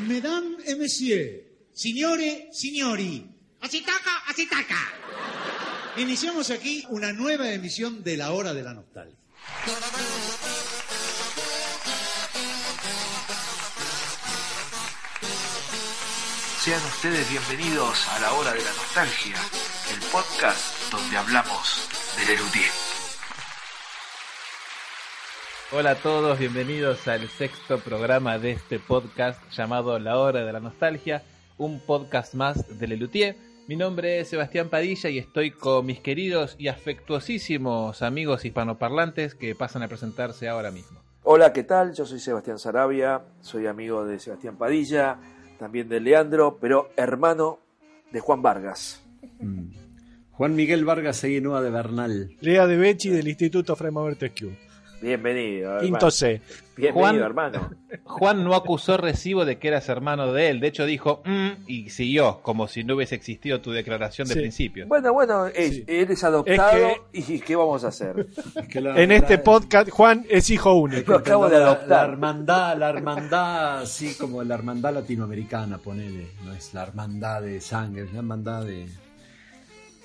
Mesdames et Messieurs, Signore, signori, así taca, así taca. iniciamos aquí una nueva emisión de La Hora de la Nostalgia. Sean ustedes bienvenidos a la hora de la nostalgia, el podcast donde hablamos de Lelutier. Hola a todos, bienvenidos al sexto programa de este podcast llamado La Hora de la Nostalgia, un podcast más de Lelutier. Mi nombre es Sebastián Padilla y estoy con mis queridos y afectuosísimos amigos hispanoparlantes que pasan a presentarse ahora mismo. Hola, ¿qué tal? Yo soy Sebastián Sarabia, soy amigo de Sebastián Padilla, también de Leandro, pero hermano de Juan Vargas. Mm. Juan Miguel Vargas Seguinúa de Bernal. Lea de Becci del Instituto Frema Bertescu. Bienvenido, hermano. Quinto C. Bienvenido, Juan- hermano. Juan no acusó recibo de que eras hermano de él, de hecho dijo "Mm", y siguió, como si no hubiese existido tu declaración de Sí. principio. Bueno, bueno, Sí. eres adoptado Es y ¿qué vamos a hacer? Es que la- En este podcast, Juan es hijo único. Lo acabo de entender la- adoptar. La hermandad, la hermandad, así como la hermandad latinoamericana, ponele. No es la hermandad de sangre, es la hermandad de.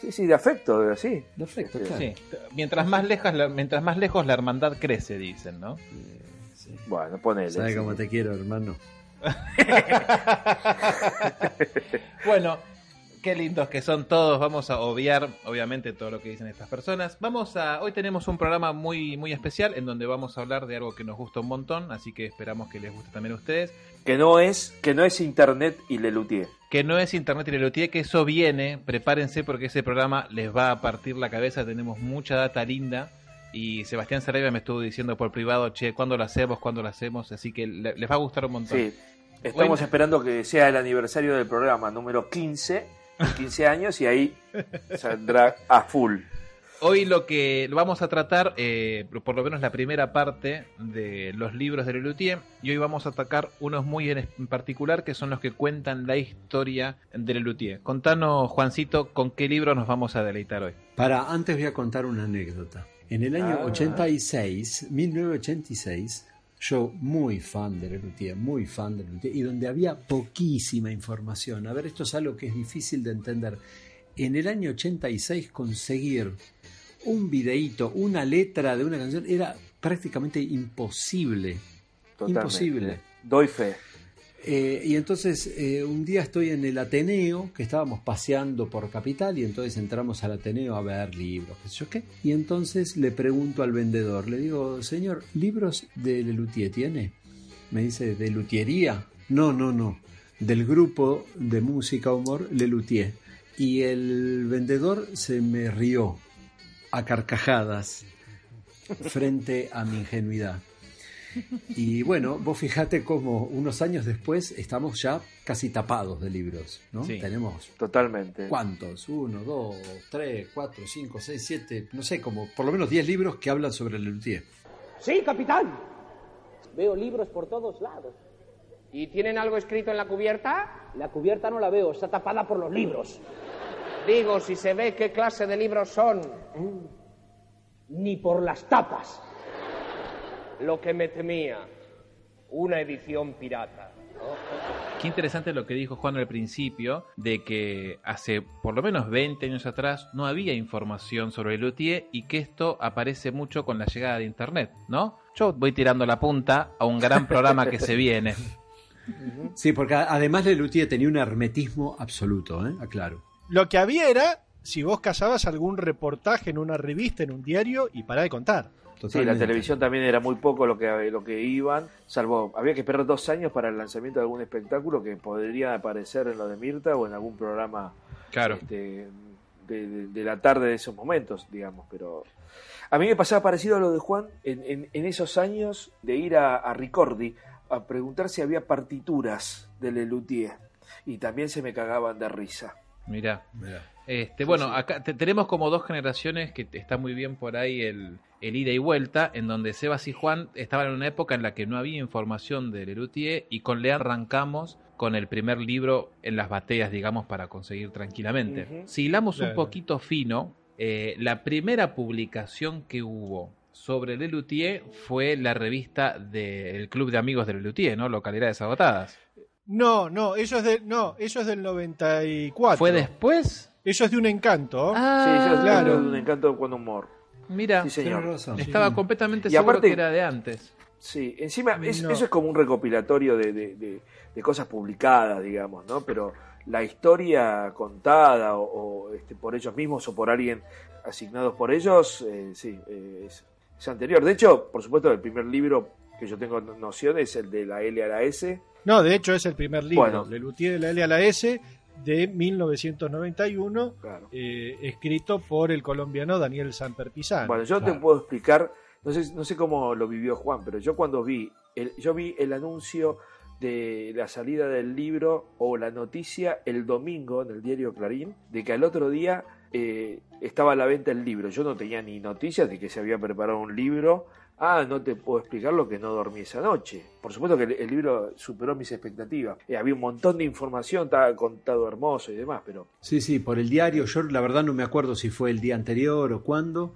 Sí, sí, de afecto, de- sí. de afecto, Sí. claro. Sí, mientras más, lejas, la- mientras más lejos la hermandad crece, dicen, ¿no? Sí. Bueno, ponele. ¿Sabes sí. cómo te quiero, hermano? Bueno, qué lindos que son todos. Vamos a obviar, obviamente, todo lo que dicen estas personas. Vamos a. Hoy tenemos un programa muy, muy especial en donde vamos a hablar de algo que nos gusta un montón, así que esperamos que les guste también a ustedes. Que no es, que no es internet y Lelutier. Que no es Internet y Lelutier, que eso viene. Prepárense porque ese programa les va a partir la cabeza. Tenemos mucha data linda. Y Sebastián Sarabia me estuvo diciendo por privado, che, ¿cuándo lo hacemos? ¿Cuándo lo hacemos? Así que le- les va a gustar un montón. Sí. Estamos Bueno. esperando que sea el aniversario del programa número 15, 15 años, y ahí saldrá a full. Hoy lo que vamos a tratar, eh, por lo menos la primera parte de los libros de Lelutier, y hoy vamos a atacar unos muy en en particular que son los que cuentan la historia de Lelutier. Contanos, Juancito, con qué libro nos vamos a deleitar hoy. Para, antes voy a contar una anécdota. En el año Ah. 86, 1986, yo muy fan de Lelutier, muy fan de Lelutier, y donde había poquísima información. A ver, esto es algo que es difícil de entender. En el año 86 conseguir un videíto, una letra de una canción, era prácticamente imposible. Totalmente. Imposible. Doy fe. Eh, y entonces eh, un día estoy en el Ateneo, que estábamos paseando por Capital, y entonces entramos al Ateneo a ver libros, qué sé yo qué. Y entonces le pregunto al vendedor, le digo, señor, ¿libros de Lelutier tiene? Me dice, ¿de Lutiería? No, no, no, del grupo de música humor Lelutier. Y el vendedor se me rió a carcajadas frente a mi ingenuidad. Y bueno, vos fijate cómo unos años después estamos ya casi tapados de libros, ¿no? Sí. Tenemos Totalmente. ¿cuántos? Uno, dos, tres, cuatro, cinco, seis, siete, no sé, como por lo menos diez libros que hablan sobre Lelutier. Sí, capitán. Veo libros por todos lados. ¿Y tienen algo escrito en la cubierta? La cubierta no la veo, está tapada por los libros. Digo, si se ve qué clase de libros son. Ni por las tapas. Lo que me temía. Una edición pirata. Qué interesante lo que dijo Juan al principio, de que hace por lo menos 20 años atrás no había información sobre Lelutier y que esto aparece mucho con la llegada de Internet, ¿no? Yo voy tirando la punta a un gran programa que se viene. Sí, porque además Lelutier tenía un hermetismo absoluto, ¿eh? Aclaro. Lo que había era si vos cazabas algún reportaje en una revista, en un diario, y pará de contar. Sí, la Totalmente. televisión también era muy poco lo que, lo que iban, salvo había que esperar dos años para el lanzamiento de algún espectáculo que podría aparecer en lo de Mirta o en algún programa Claro. este, de, de- de la tarde de esos momentos, digamos. Pero a mí me pasaba parecido a lo de Juan en, en- en esos años de ir a, a Ricordi a preguntar si había partituras de Lelutier y también se me cagaban de risa. Mirá. Este, bueno, acá te- tenemos como dos generaciones que está muy bien por ahí el, el ida y vuelta, en donde Sebas y Juan estaban en una época en la que no había información de Lelutier y con Lean arrancamos con el primer libro en las bateas, digamos, para conseguir tranquilamente. Si hilamos un poquito fino, eh, la primera publicación que hubo sobre Lelutier fue la revista del Club de Amigos de Lelutier, ¿no? Localidades Agotadas. No, no, eso es de, no, eso es del 94. ¿Fue después? Eso es de un encanto. Ah, sí, claro. tengo un encanto con humor. Mira, Sí, señor. Razón. estaba completamente Y seguro aparte- que era de antes. Sí, encima es- No. eso es como un recopilatorio de, de- de- de cosas publicadas, digamos, ¿no? Pero la historia contada o, o, este, por ellos mismos o por alguien asignados por ellos, eh, sí, eh, es, es anterior. De hecho, por supuesto, el primer libro que yo tengo noción es el de la L a la S. No, de hecho es el primer libro, Bueno. Lelutier de la L a la S, de 1991, Claro. eh, escrito por el colombiano Daniel Samper Pizano. Bueno, yo te puedo explicar, no sé, no sé cómo lo vivió Juan, pero yo cuando vi, el, yo vi el anuncio de la salida del libro o la noticia el domingo en el diario Clarín de que al otro día eh, estaba a la venta el libro. Yo no tenía ni noticias de que se había preparado un libro. Ah, no te puedo explicar lo que no dormí esa noche. Por supuesto que el, el libro superó mis expectativas. Eh, había un montón de información, estaba contado hermoso y demás, pero Sí, sí, por el diario. Yo la verdad no me acuerdo si fue el día anterior o cuándo,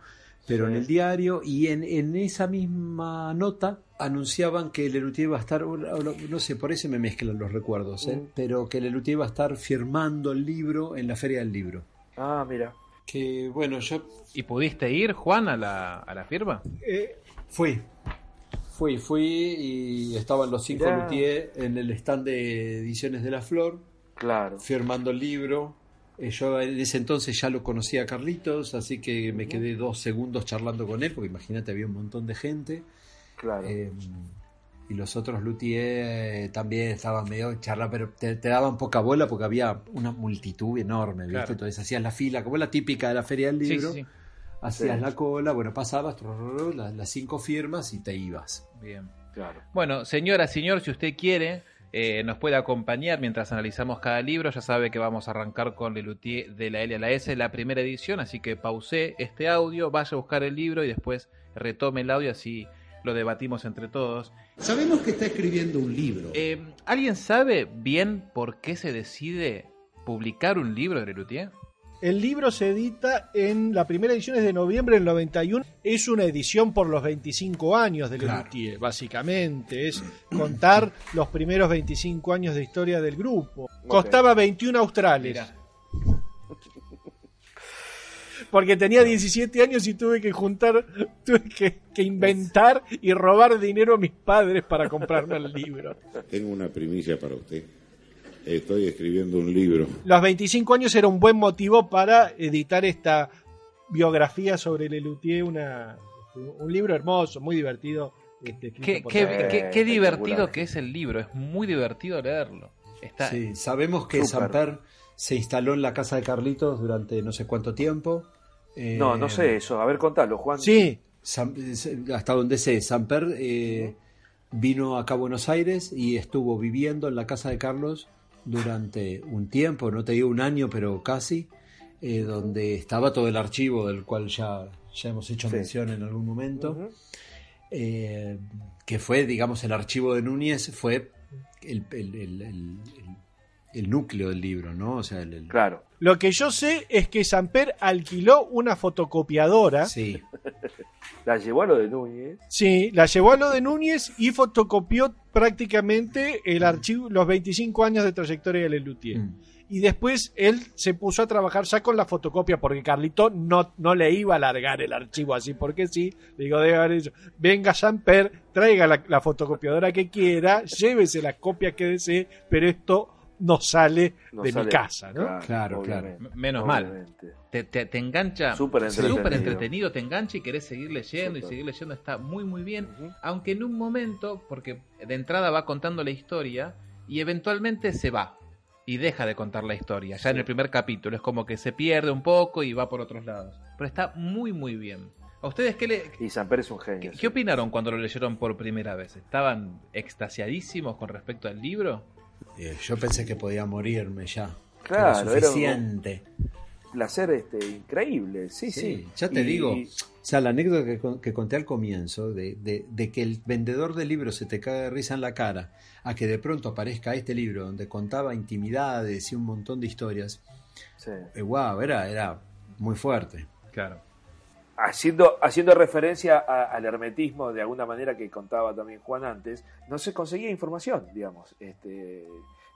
pero Sí. en el diario y en, en esa misma nota anunciaban que Lelutier iba a estar, no sé, por eso me mezclan los recuerdos, ¿eh? Mm. pero que Lelutier iba a estar firmando el libro en la Feria del Libro. ah, mira. Que bueno, yo ¿Y pudiste ir, Juan, a la, a la firma? Eh, fui. Fui, fui y estaban los cinco Mirá. Luthier en el stand de Ediciones de la Flor. Claro. firmando el libro. Eh, yo en ese entonces ya lo conocía a Carlitos, así que me quedé dos segundos charlando con él, porque imagínate, había un montón de gente. Claro. Eh, y los otros Luthier también estaban medio charla, pero te, te daban poca bola porque había una multitud enorme, ¿viste? Claro. Entonces hacías la fila, como la típica de la Feria del Libro, sí, sí. Hacías Sí. la cola, bueno, pasabas las, las cinco firmas y te ibas. Bien. claro. Bueno, señora, señor, si usted quiere, eh, nos puede acompañar mientras analizamos cada libro. Ya sabe que vamos a arrancar con Lelutier de la L a la S, la primera edición, así que pausé este audio, vaya a buscar el libro y después retome el audio, así lo debatimos entre todos. Sabemos que está escribiendo un libro. Eh, ¿Alguien sabe bien por qué se decide publicar un libro de Lelutier? El libro se edita en la primera edición es de noviembre del 91. Es una edición por los 25 años de Claro. Lelutier, básicamente. Es contar los primeros 25 años de historia del grupo. Costaba 21 australes. Mira. Porque tenía 17 años y tuve que juntar, tuve que, que inventar y robar dinero a mis padres para comprarme el libro. Tengo una primicia para usted. Estoy escribiendo un libro. Los 25 años era un buen motivo para editar esta biografía sobre Lelutier, una, un libro hermoso, muy divertido. este, Qué, qué- qué- qué espectacular. divertido que es el libro, es muy divertido leerlo. Está, Sí, sabemos que Súper. Samper se instaló en la casa de Carlitos durante no sé cuánto tiempo. Eh, No, no sé eso. A ver, contalo, Juan. Sí, Sam- hasta donde sé, Samper eh, vino acá a Buenos Aires y estuvo viviendo en la casa de Carlos durante un tiempo, no te digo un año, pero casi, eh, donde estaba todo el archivo del cual ya, ya hemos hecho Sí. mención en algún momento, eh, que fue, digamos, el archivo de Núñez, fue el, el- el- el- el- núcleo del libro, ¿no? O sea, el, el- Claro. lo que yo sé es que Samper alquiló una fotocopiadora. sí, La llevó a lo de Núñez. Sí, la llevó a lo de Núñez y fotocopió prácticamente el archivo, los 25 años de trayectoria de Lelutier. Mm. Y después él se puso a trabajar ya con la fotocopia, porque Carlito no, no le iba a largar el archivo así, porque sí. Le digo, debe haber dicho, venga Samper, traiga la, la fotocopiadora que quiera, llévese la copia que desee, pero esto no sale No de sale- mi casa, ¿no? Claro, M- menos mal. te, te- te engancha Súper entretenido. súper entretenido, te engancha y querés seguir leyendo y seguir leyendo, está muy muy bien, aunque en un momento, porque de entrada va contando la historia y eventualmente se va y deja de contar la historia, ya en el primer capítulo, es como que se pierde un poco y va por otros lados, pero está muy muy bien. ¿A ustedes qué, le, Y Samper es un genio. qué, sí. qué opinaron cuando lo leyeron por primera vez? ¿Estaban extasiadísimos con respecto al libro? Eh, yo pensé que podía morirme ya. Claro, Era era suficiente. Placer este, increíble. Sí, sí. Sí, ya te Y- digo. y- O sea, la anécdota que, que conté al comienzo, de, de- de que el vendedor de libros se te cae de risa en la cara, a que de pronto aparezca este libro donde contaba intimidades y un montón de historias, sí. eh, wow, era, era muy fuerte. Claro. Haciendo, haciendo referencia a- al hermetismo de alguna manera que contaba también Juan antes, no se conseguía información, digamos. Este,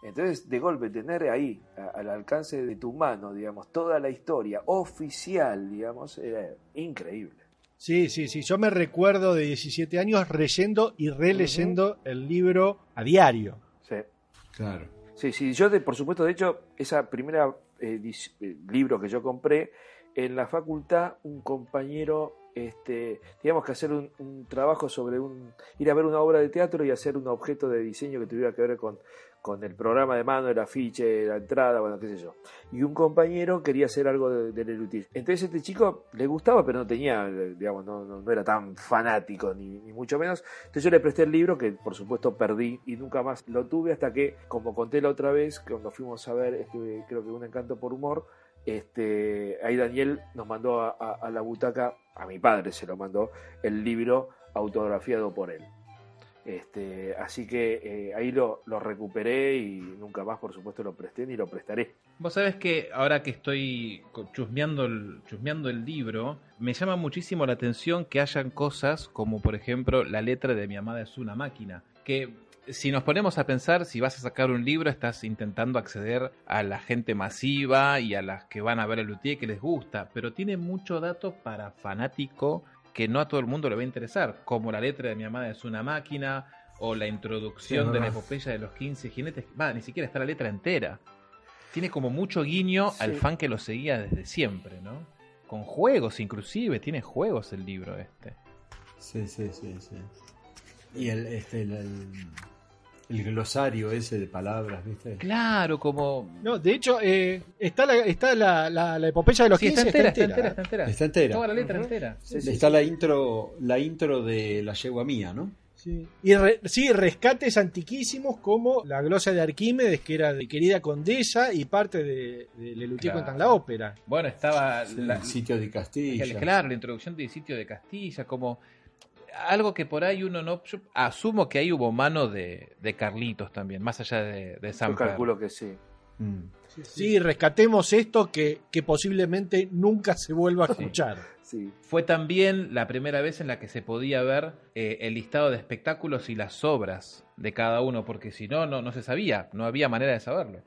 entonces, de golpe, tener ahí, a- al alcance de tu mano, digamos, toda la historia oficial, digamos, era increíble. Sí, sí, sí. Yo me recuerdo de 17 años leyendo y releyendo el libro a diario. Sí. Claro. Sí, sí, yo de, por supuesto, de hecho, esa primera edici- eh, libro que yo compré, en la facultad un compañero, este, teníamos que hacer un, un trabajo sobre un, ir a ver una obra de teatro y hacer un objeto de diseño que tuviera que ver con, con el programa de mano, el afiche, la entrada, bueno, qué sé yo. Y un compañero quería hacer algo de, de. Entonces este chico le gustaba, pero no tenía, digamos, no, no, no era tan fanático, ni, ni mucho menos. Entonces yo le presté el libro, que por supuesto perdí y nunca más lo tuve hasta que, como conté la otra vez, cuando fuimos a ver, este, creo que un encanto por humor, este, ahí Daniel nos mandó a, la butaca, a mi padre se lo mandó, el libro autografiado por él. Este, así que eh, ahí lo, recuperé y nunca más, por supuesto, lo presté ni lo prestaré. Vos sabés que ahora que estoy chusmeando el, chusmeando el libro, me llama muchísimo la atención que hayan cosas como, por ejemplo, la letra de Mi amada es una máquina, que si nos ponemos a pensar, si vas a sacar un libro, estás intentando acceder a la gente masiva y a las que van a ver el luthier que les gusta, pero tiene mucho dato para fanático que no a todo el mundo le va a interesar, como la letra de Mi amada es una máquina o la introducción Sí, de la epopeya de los 15 jinetes, va, ni siquiera está la letra entera tiene como mucho guiño al fan que lo seguía desde siempre, ¿no? Con juegos inclusive, tiene juegos el libro este. Sí, sí, sí, sí. Y el, este, el, el- el glosario ese de palabras, ¿viste? Claro, como... No, de hecho, eh, está, la, está la, la, la epopeya de los Sí, 15, está entera, está entera, está entera. Está entera. Toda la letra entera. Está la intro, la intro de la yegua mía, ¿no? Sí. Y re- sí, rescates antiquísimos como la glosa de Arquímedes, que era de querida condesa y parte de, de Lelutier Claro. la ópera. Bueno, estaba Sí, la- el sitio de Castilla. el- claro, la introducción del sitio de Castilla, como algo que por ahí uno no... Yo asumo que ahí hubo mano de, de Carlitos también, más allá de, de Yo Samper. calculo que sí. Mm. Sí, rescatemos esto que, que posiblemente nunca se vuelva a escuchar. Sí. Fue también la primera vez en la que se podía ver eh, el listado de espectáculos y las obras de cada uno, porque si no, no, no se sabía, no había manera de saberlo.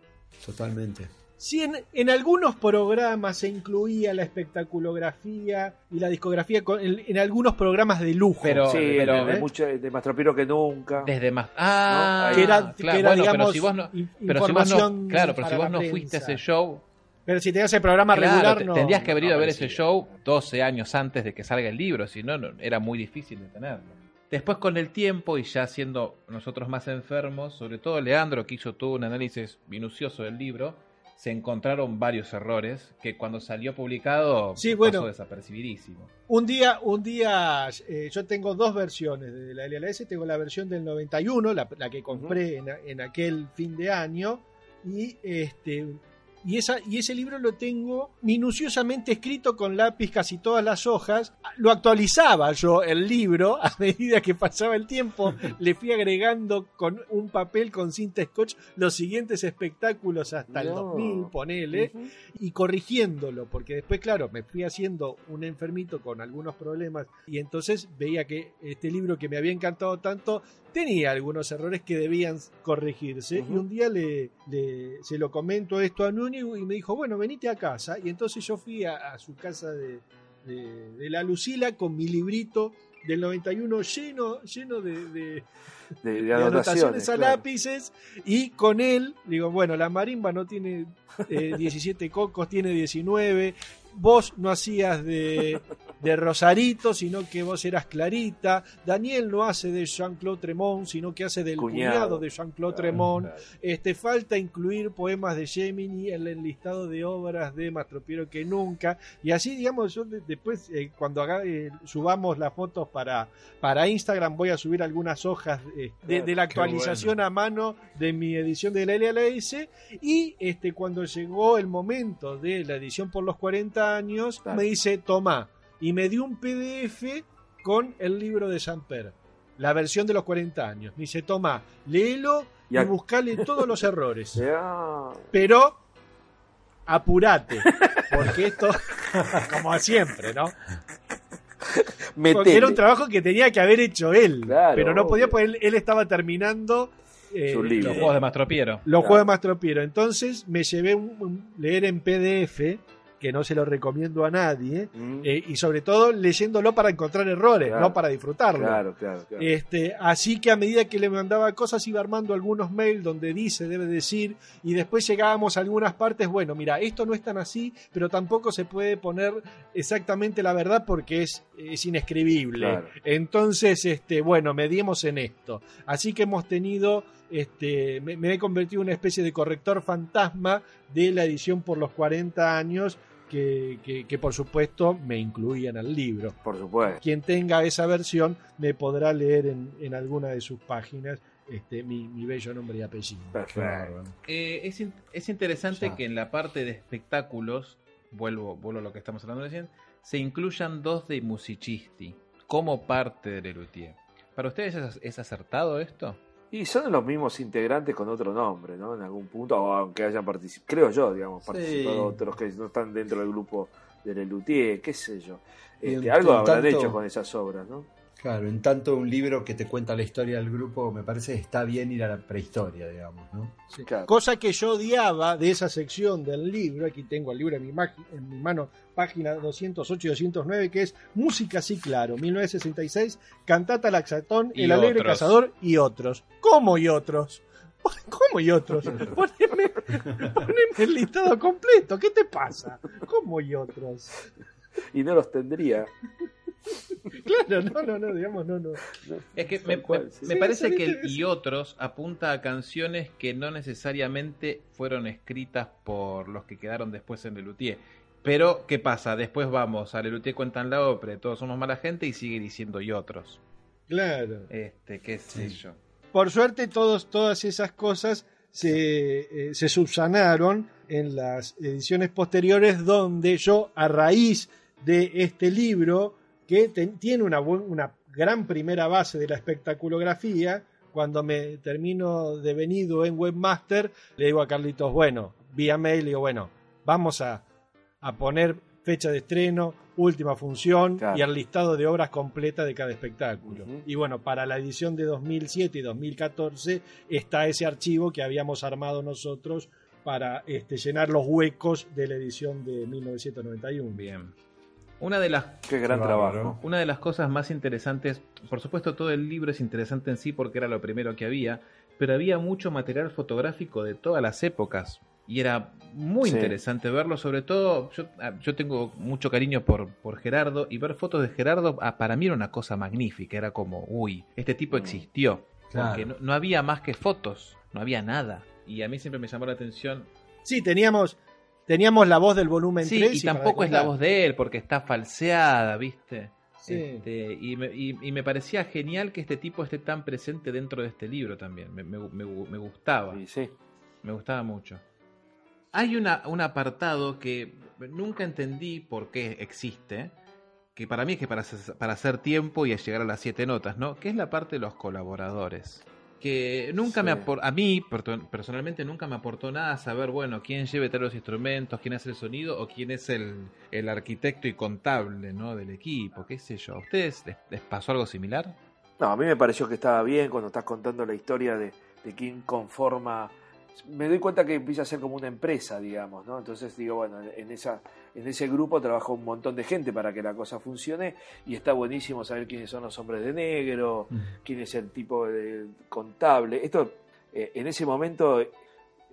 Totalmente. Sí, en, en algunos programas se incluía la espectaculografía y la discografía con- en, en algunos programas de lujo. Pero- sí, pero- de, ¿eh? mucho, de más tropiro que nunca. Desde más. Ah, Ahí- que era, claro, que era, bueno, digamos, pero si vos no, in- pero si vos no- claro, pero si vos fuiste a ese show, Pero si tenías el programa claro, regular, no. tendrías que haber ido no a ver ese show 12 años antes de que salga el libro, si no, no, era muy difícil de tenerlo. Después con el tiempo y ya siendo nosotros más enfermos, sobre todo Leandro que hizo todo un análisis minucioso del libro, se encontraron varios errores que cuando salió publicado Sí, pasó bueno. desapercibidísimo. Un día, un día eh, yo tengo dos versiones de la LLS. Tengo la versión del 91, la, la que compré en, en aquel fin de año. Y este. Y, esa, y ese libro lo tengo minuciosamente escrito con lápiz casi todas las hojas. Lo actualizaba yo el libro a medida que pasaba el tiempo. Le fui agregando con un papel con cinta scotch los siguientes espectáculos hasta el No. 2000, ponele y corrigiéndolo, porque después, claro, me fui haciendo un enfermito con algunos problemas y entonces veía que este libro que me había encantado tanto tenía algunos errores que debían corregirse y un día le, le- se lo comento esto a Nuni y me dijo, bueno, venite a casa y entonces yo fui a, a su casa de, de- de la Lucila con mi librito del 91 lleno, lleno de- de, de, anotaciones. anotaciones a claro. lápices y con él, digo, bueno, la marimba no tiene eh, 17 cocos, tiene 19, vos no hacías de, de Rosarito, sino que vos eras Clarita, Daniel no hace de Jean-Claude Tremont, sino que hace del Cuñado. cuñado, de Jean-Claude Tremont, Claro. este, falta incluir poemas de Gemini en el listado de obras de Mastropiero que nunca. Y así, digamos, yo de- después, eh, cuando haga- eh, subamos las fotos para, para Instagram, voy a subir algunas hojas eh, de, de la actualización a mano de mi edición de la LLS. Y este, cuando llegó el momento de la edición por los 40 años, Claro. me dice, toma. Y me dio un PDF con el libro de Samper. La versión de los 40 años. Me dice, toma, léelo y, buscale todos los errores. Pero apurate, porque esto, como siempre, ¿no? Porque era un trabajo que tenía que haber hecho él. Claro, pero no podía porque él, él estaba terminando eh. Los juegos de Mastropiero. los Claro. juegos de Mastropiero. Entonces me llevé un, un- leer en PDF, que no se lo recomiendo a nadie, Mm, eh, y sobre todo leyéndolo para encontrar errores, Claro. no para disfrutarlo. Claro, claro, claro. Este, así que a medida que le mandaba cosas iba armando algunos mails donde dice, debe decir, y después llegábamos a algunas partes, bueno, mira, esto no es tan así, pero tampoco se puede poner exactamente la verdad porque es, es inescribible. Entonces, este, bueno, medimos en esto. Así que hemos tenido, este, me, me he convertido en una especie de corrector fantasma de la edición por los 40 años. Que, que- que, por supuesto me incluían al libro Por supuesto. quien tenga esa versión me podrá leer en, en alguna de sus páginas este, mi, mi bello nombre y apellido. Perfecto. Eh, es, in- es interesante Ya. que en la parte de espectáculos, vuelvo, vuelvo a lo que estamos hablando recién, se incluyan dos de musicisti como parte de Lelutier. ¿Para ustedes es, es acertado esto? Y son los mismos integrantes con otro nombre, ¿no? En algún punto, o aunque hayan participado, creo yo, digamos, Sí. participado otros que no están dentro del grupo de Lelutier, qué sé yo. Este, en- algo en habrán tanto- hecho con esas obras, ¿no? Claro, en tanto un libro que te cuenta la historia del grupo, me parece que está bien ir a la prehistoria, digamos, ¿no? Sí. Claro. Cosa que yo odiaba de esa sección del libro, aquí tengo el libro en mi, en mi mano, página 208 y 209, que es Música sí claro, 1966, Cantata Laxatón, Y El Alegre otros. Cazador y otros. ¿Cómo y otros? ¿Cómo y otros? Poneme, poneme el listado completo, ¿qué te pasa? ¿Cómo y otros? Y no los tendría. Claro, no, no, no, digamos, no, no. Es que me, cual, me- sí, me sí, parece sí, que el y otros apunta a canciones que no necesariamente fueron escritas por los que quedaron después en Lelutier. Pero, ¿qué pasa? Después vamos a Lelutier cuentan la ópera, todos somos mala gente y sigue diciendo y otros. Claro. Este, qué sé yo. Por suerte, todos, todas esas cosas se, eh, se subsanaron en las ediciones posteriores, donde yo, a raíz de este libro, que ten- tiene una, buen- una gran primera base de la espectaculografía, cuando me termino de venido en Webmaster, le digo a Carlitos, bueno, vía mail, digo, bueno, vamos a, a poner fecha de estreno, última función Claro. y el listado de obras completas de cada espectáculo. Y bueno, para la edición de 2007 y 2014 está ese archivo que habíamos armado nosotros para este, llenar los huecos de la edición de 1991. Bien. Una de las Qué gran trabajo. Una de las cosas más interesantes, por supuesto todo el libro es interesante en sí porque era lo primero que había, pero había mucho material fotográfico de todas las épocas y era muy Sí. interesante verlo, sobre todo yo, ah, yo tengo mucho cariño por, por Gerardo y ver fotos de Gerardo ah, para mí era una cosa magnífica, era como, uy, este tipo Mm. existió, Claro. porque no, no había más que fotos, no había nada y a mí siempre me llamó la atención Sí, teníamos, teníamos la voz del volumen Sí, 3. y tampoco es la voz de él, porque está falseada, ¿viste? Sí. Este, y, me, y- y me parecía genial que este tipo esté tan presente dentro de este libro también. Me, me- me- me gustaba, sí. me gustaba mucho. Hay una, un apartado que nunca entendí por qué existe, que para mí es que para, hacer- para hacer tiempo y a llegar a las siete notas, ¿no? Que es la parte de los colaboradores. Que nunca me Sí. apor- a mí personalmente nunca me aportó nada saber, bueno, quién lleve todos los instrumentos, quién hace el sonido o quién es el, el arquitecto y contable, ¿no? Del equipo, qué sé yo. ¿A ustedes les, les pasó algo similar? No, a mí me pareció que estaba bien cuando estás contando la historia de, de quién conforma. Me doy cuenta que empieza a ser como una empresa, digamos, ¿no? Entonces digo, bueno, en, esa, en ese grupo trabaja un montón de gente para que la cosa funcione y está buenísimo saber quiénes son los hombres de negro, quién es el tipo de contable. Esto, eh, en ese momento,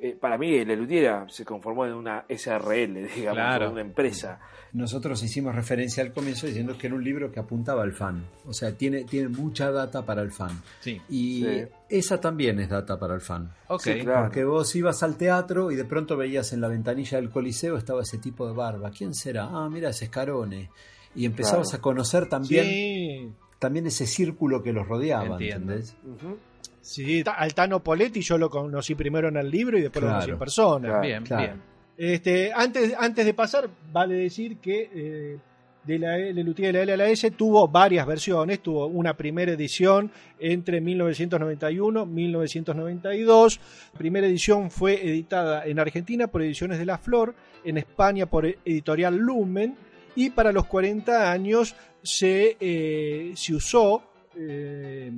eh, para mí, el Elutiera se conformó en una SRL, digamos, Claro. una empresa. Nosotros hicimos referencia al comienzo diciendo que era un libro que apuntaba al fan. O sea, tiene, tiene mucha data para el fan. Sí. Y Sí. esa también es data para el fan. Ok. Sí, claro. Porque vos ibas al teatro y de pronto veías en la ventanilla del Coliseo estaba ese tipo de barba. ¿Quién será? Ah, mira, ese Escarone. Y empezabas Claro. a conocer también, Sí, también ese círculo que los rodeaba, Entiendo. ¿entendés? Sí. Al Tano Poletti yo lo conocí primero en el libro y después lo conocí en persona. Claro. Bien, Claro. bien. Este, antes, antes de pasar, vale decir que eh, de la L, Luthier de la L a la S tuvo varias versiones. Tuvo una primera edición entre 1991 y 1992. La primera edición fue editada en Argentina por Ediciones de la Flor, en España por Editorial Lumen y para los 40 años se, eh, se usó eh,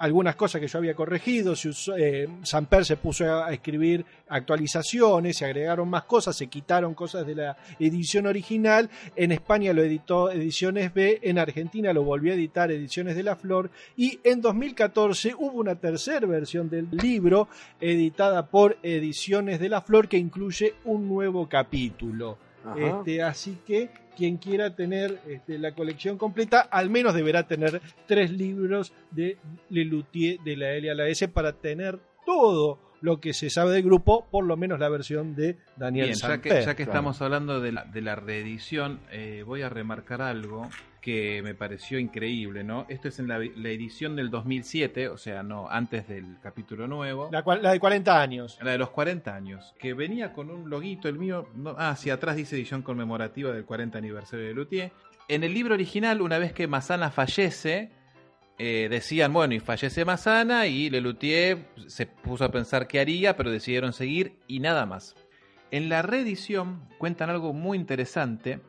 algunas cosas que yo había corregido, se usó, eh, Samper se puso a escribir actualizaciones, se agregaron más cosas, se quitaron cosas de la edición original, en España lo editó Ediciones B, en Argentina lo volvió a editar Ediciones de la Flor y en 2014 hubo una tercera versión del libro editada por Ediciones de la Flor que incluye un nuevo capítulo. Este, así que quien quiera tener este, la colección completa, al menos deberá tener tres libros de Lelutier de la L a la S para tener todo lo que se sabe del grupo, por lo menos la versión de Daniel Bien, ya que, Samper. ya que estamos hablando de la, de la reedición, eh, voy a remarcar algo que me pareció increíble, ¿no? Esto es en la, la edición del 2007, o sea, no antes del capítulo nuevo. La, cual- la de 40 años. La de los 40 años, que venía con un loguito, el mío, no, ah, hacia atrás dice edición conmemorativa del 40 aniversario de Luthier. En el libro original, una vez que Mazana fallece, eh, decían, bueno, y fallece Mazana y Lelutier se puso a pensar qué haría, pero decidieron seguir y nada más. En la reedición cuentan algo muy interesante,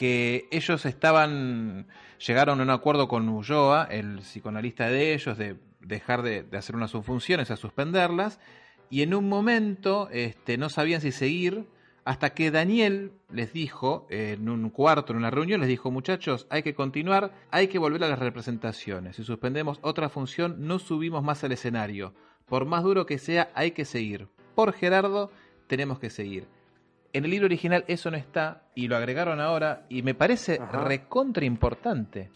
que ellos estaban, llegaron a un acuerdo con Ulloa, el psicoanalista de ellos, de dejar de, de hacer unas subfunciones, a suspenderlas, y en un momento este, no sabían si seguir, hasta que Daniel les dijo, en un cuarto, en una reunión, les dijo, muchachos, hay que continuar, hay que volver a las representaciones. Si suspendemos otra función, no subimos más al escenario. Por más duro que sea, hay que seguir. Por Gerardo, tenemos que seguir. En el libro original eso no está y lo agregaron ahora y me parece Ajá. recontra importante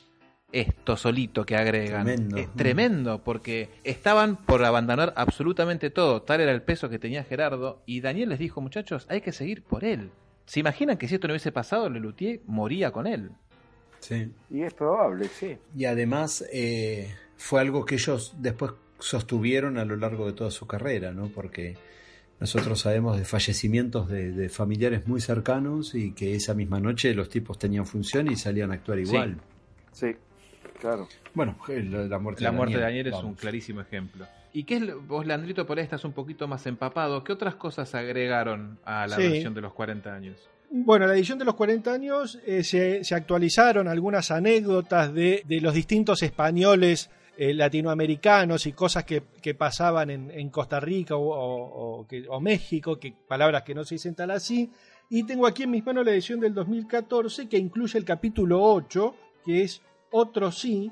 esto solito que agregan. Tremendo. Es tremendo porque estaban por abandonar absolutamente todo. Tal era el peso que tenía Gerardo y Daniel les dijo, muchachos, hay que seguir por él. ¿Se imaginan que si esto no hubiese pasado, Lelutier moría con él? Sí. Y es probable, sí. Y además eh, fue algo que ellos después sostuvieron a lo largo de toda su carrera, ¿no? Porque nosotros sabemos de fallecimientos de, de familiares muy cercanos y que esa misma noche los tipos tenían función y salían a actuar igual. Sí, claro. Bueno, la, la muerte La de muerte de Daniel, es un clarísimo ejemplo. ¿Y qué es lo- vos, Landrito, por ahí estás un poquito más empapado? ¿Qué otras cosas agregaron a la Sí. versión de los 40 años? Bueno, la edición de los 40 años eh, se, se actualizaron algunas anécdotas de, de los distintos españoles eh, latinoamericanos y cosas que, que pasaban en, en Costa Rica o, o- o que- o México, que palabras que no se dicen tal así. Y tengo aquí en mis manos la edición del 2014 que incluye el capítulo 8, que es Otro sí,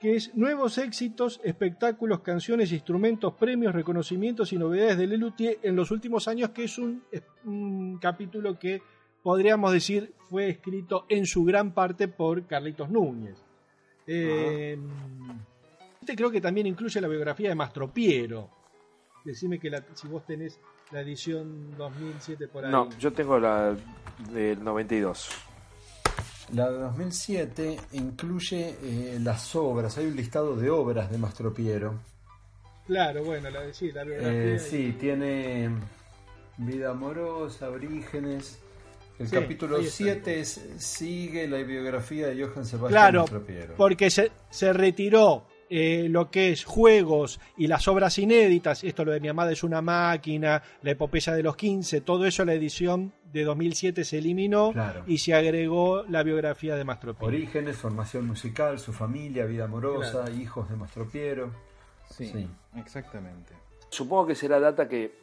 que es nuevos éxitos, espectáculos, canciones, instrumentos, premios, reconocimientos y novedades de Lelutier en los últimos años, que es un, es un capítulo que podríamos decir fue escrito en su gran parte por Carlitos Núñez. Eh, este creo que también incluye la biografía de Mastropiero. Decime que la- si vos tenés la edición 2007 por ahí. No, yo tengo la del 92. La de 2007 incluye eh, las obras, hay un listado de obras de Mastropiero. Claro, bueno, la, sí, la biografía. Eh, sí, tiene Vida amorosa, Orígenes. El Sí, capítulo ahí está. 7 es- sigue la biografía de Johann Sebastian Claro, Mastropiero. porque se, se retiró eh, lo que es juegos y las obras inéditas, esto lo de mi amada es una máquina, la epopeya de los 15, todo eso la edición de 2007 se eliminó Claro. y se agregó la biografía de Mastropiero. Orígenes, formación musical, su familia, vida amorosa, Claro. hijos de Mastropiero. Sí, Sí. exactamente. Supongo que será data que,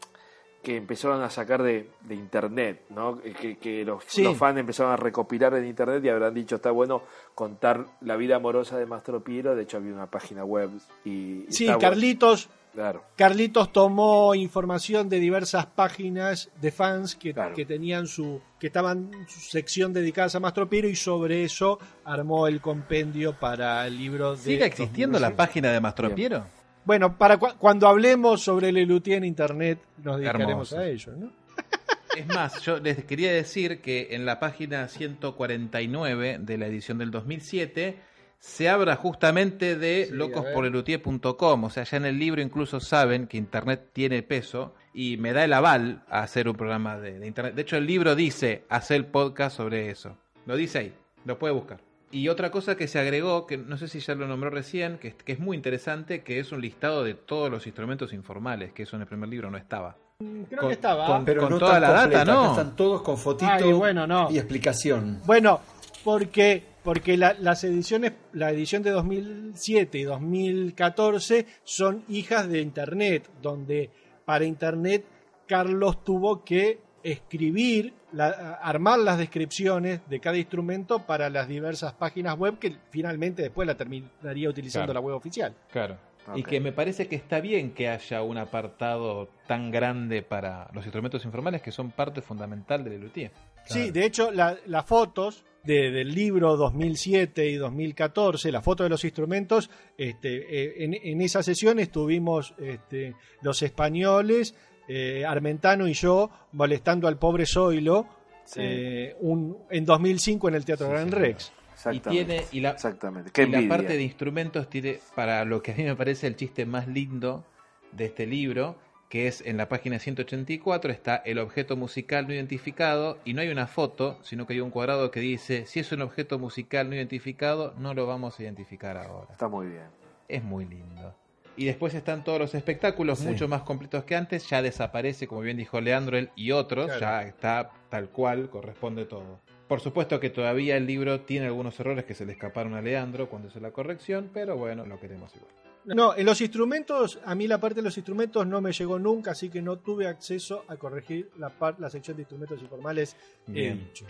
que empezaron a sacar de, de internet, ¿no? Que, que los, Sí. los fans empezaron a recopilar en internet y habrán dicho, está bueno contar la vida amorosa de Mastro Piero. De hecho, había una página web y. y Sí, bueno. Carlitos, Claro. Carlitos tomó información de diversas páginas de fans que, Claro. que tenían su que estaban en su sección dedicada a Mastropiero y sobre eso armó el compendio para el libro de ¿Sigue existiendo la 2006. página de Mastropiero? Bueno, para cu- cuando hablemos sobre Lelutier en internet nos dedicaremos Hermoso. a ello, ¿no? Es más, yo les quería decir que en la página 149 de la edición del 2007 se habla justamente de Sí, locosporelutier.com. O sea, ya en el libro incluso saben que Internet tiene peso y me da el aval a hacer un programa de, de Internet. De hecho, el libro dice hacer el podcast sobre eso. Lo dice ahí, lo puede buscar. Y otra cosa que se agregó, que no sé si ya lo nombró recién, que, es- que es muy interesante, que es un listado de todos los instrumentos informales, que eso en el primer libro no estaba. Creo Con- que estaba. con- Pero con no toda la data, ¿no? Están todos con fotito Ay, bueno, no. y explicación. Bueno, porque, porque la- las ediciones, la edición de 2007 y 2014 son hijas de Internet, donde para Internet Carlos tuvo que escribir, la- armar las descripciones de cada instrumento para las diversas páginas web que finalmente después la terminaría utilizando Claro. la web oficial. Claro. Y que me parece que está bien que haya un apartado tan grande para los instrumentos informales que son parte fundamental del Luthier. Sí, de hecho, la- las fotos de- del libro 2007 y 2014, las fotos de los instrumentos, este, eh, en, en esa sesión estuvimos este, los españoles, eh, Armentano y yo, molestando al pobre Zoilo Sí. eh, un, en 2005 en el Teatro Sí, Gran señor. Rex. Y Exactamente. tiene y la, Exactamente. Qué y la parte de instrumentos tiene para lo que a mí me parece el chiste más lindo de este libro, que es en la página 184 está el objeto musical no identificado y no hay una foto, sino que hay un cuadrado que dice si es un objeto musical no identificado no lo vamos a identificar ahora. Está muy bien. Es muy lindo. Y después están todos los espectáculos, Sí. mucho más completos que antes. Ya desaparece, como bien dijo Leandro, él y otros. Claro. Ya está tal cual, corresponde todo. Por supuesto que todavía el libro tiene algunos errores que se le escaparon a Leandro cuando hizo la corrección, pero bueno, lo queremos igual. No, en los instrumentos, a mí la parte de los instrumentos no me llegó nunca, así que no tuve acceso a corregir la, par- la sección de instrumentos informales. Bien. dicho.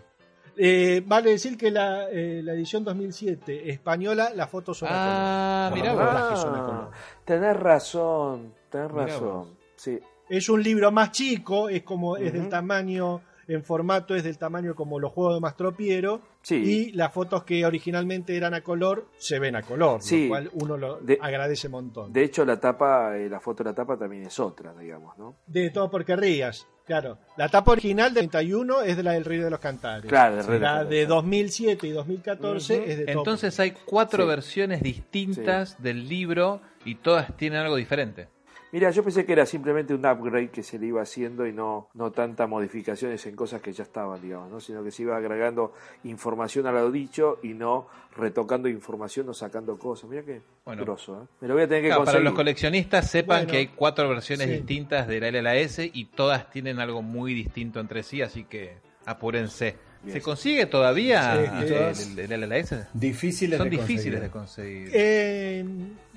Eh, vale decir que la, eh, la edición 2007 española, las fotos son a Ah, color. mirá Ah, tenés razón, tenés Mirá razón. vos. Sí, Es un libro más chico, es como es del tamaño en formato es del tamaño como los juegos de Mastropiero sí. y las fotos que originalmente eran a color se ven a color, Sí. lo cual uno lo De- agradece un montón. De hecho, la tapa, eh, la foto de la tapa también es otra, digamos, ¿no? De todo porque rías, claro. La tapa original del 31 es de la del Río de los Cantares. Claro, Río la de Cantares. 2007 y 2014 Ujú. es de todo Entonces hay cuatro Sí. versiones distintas del libro y todas tienen algo diferente. Mira, yo pensé que era simplemente un upgrade que se le iba haciendo y no, no tantas modificaciones en cosas que ya estaban, digamos, ¿no? Sino que se iba agregando información a lo dicho y no retocando información o sacando cosas. Mira qué Bueno. grosso, ¿eh? Me lo voy a tener que Claro, para los coleccionistas sepan Bueno, que hay cuatro versiones sí. distintas de la LLS y todas tienen algo muy distinto entre sí, así que apúrense. Bien. ¿Se consigue todavía Sí, el, el- el LLS? Difíciles Son de difíciles de conseguir. conseguir. Eh,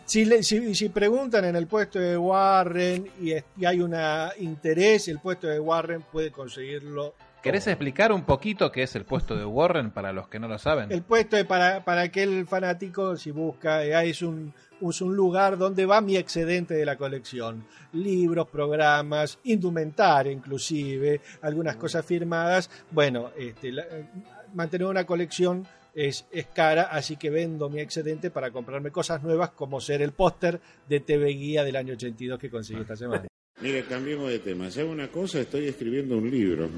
si, le- si, si preguntan en el puesto de Warren y, es- y hay un interés, el puesto de Warren puede conseguirlo. ¿Querés explicar un poquito qué es el puesto de Warren para los que no lo saben? El puesto de para, para aquel fanático, si busca, eh, es un, es un lugar donde va mi excedente de la colección. Libros, programas, indumentaria inclusive, algunas cosas firmadas. Bueno, este, la- eh, mantener una colección es, es cara, así que vendo mi excedente para comprarme cosas nuevas como ser el póster de TV Guía del año 82 que conseguí esta semana. Mire, cambiemos de tema. ¿Sabe una cosa? Estoy escribiendo un libro.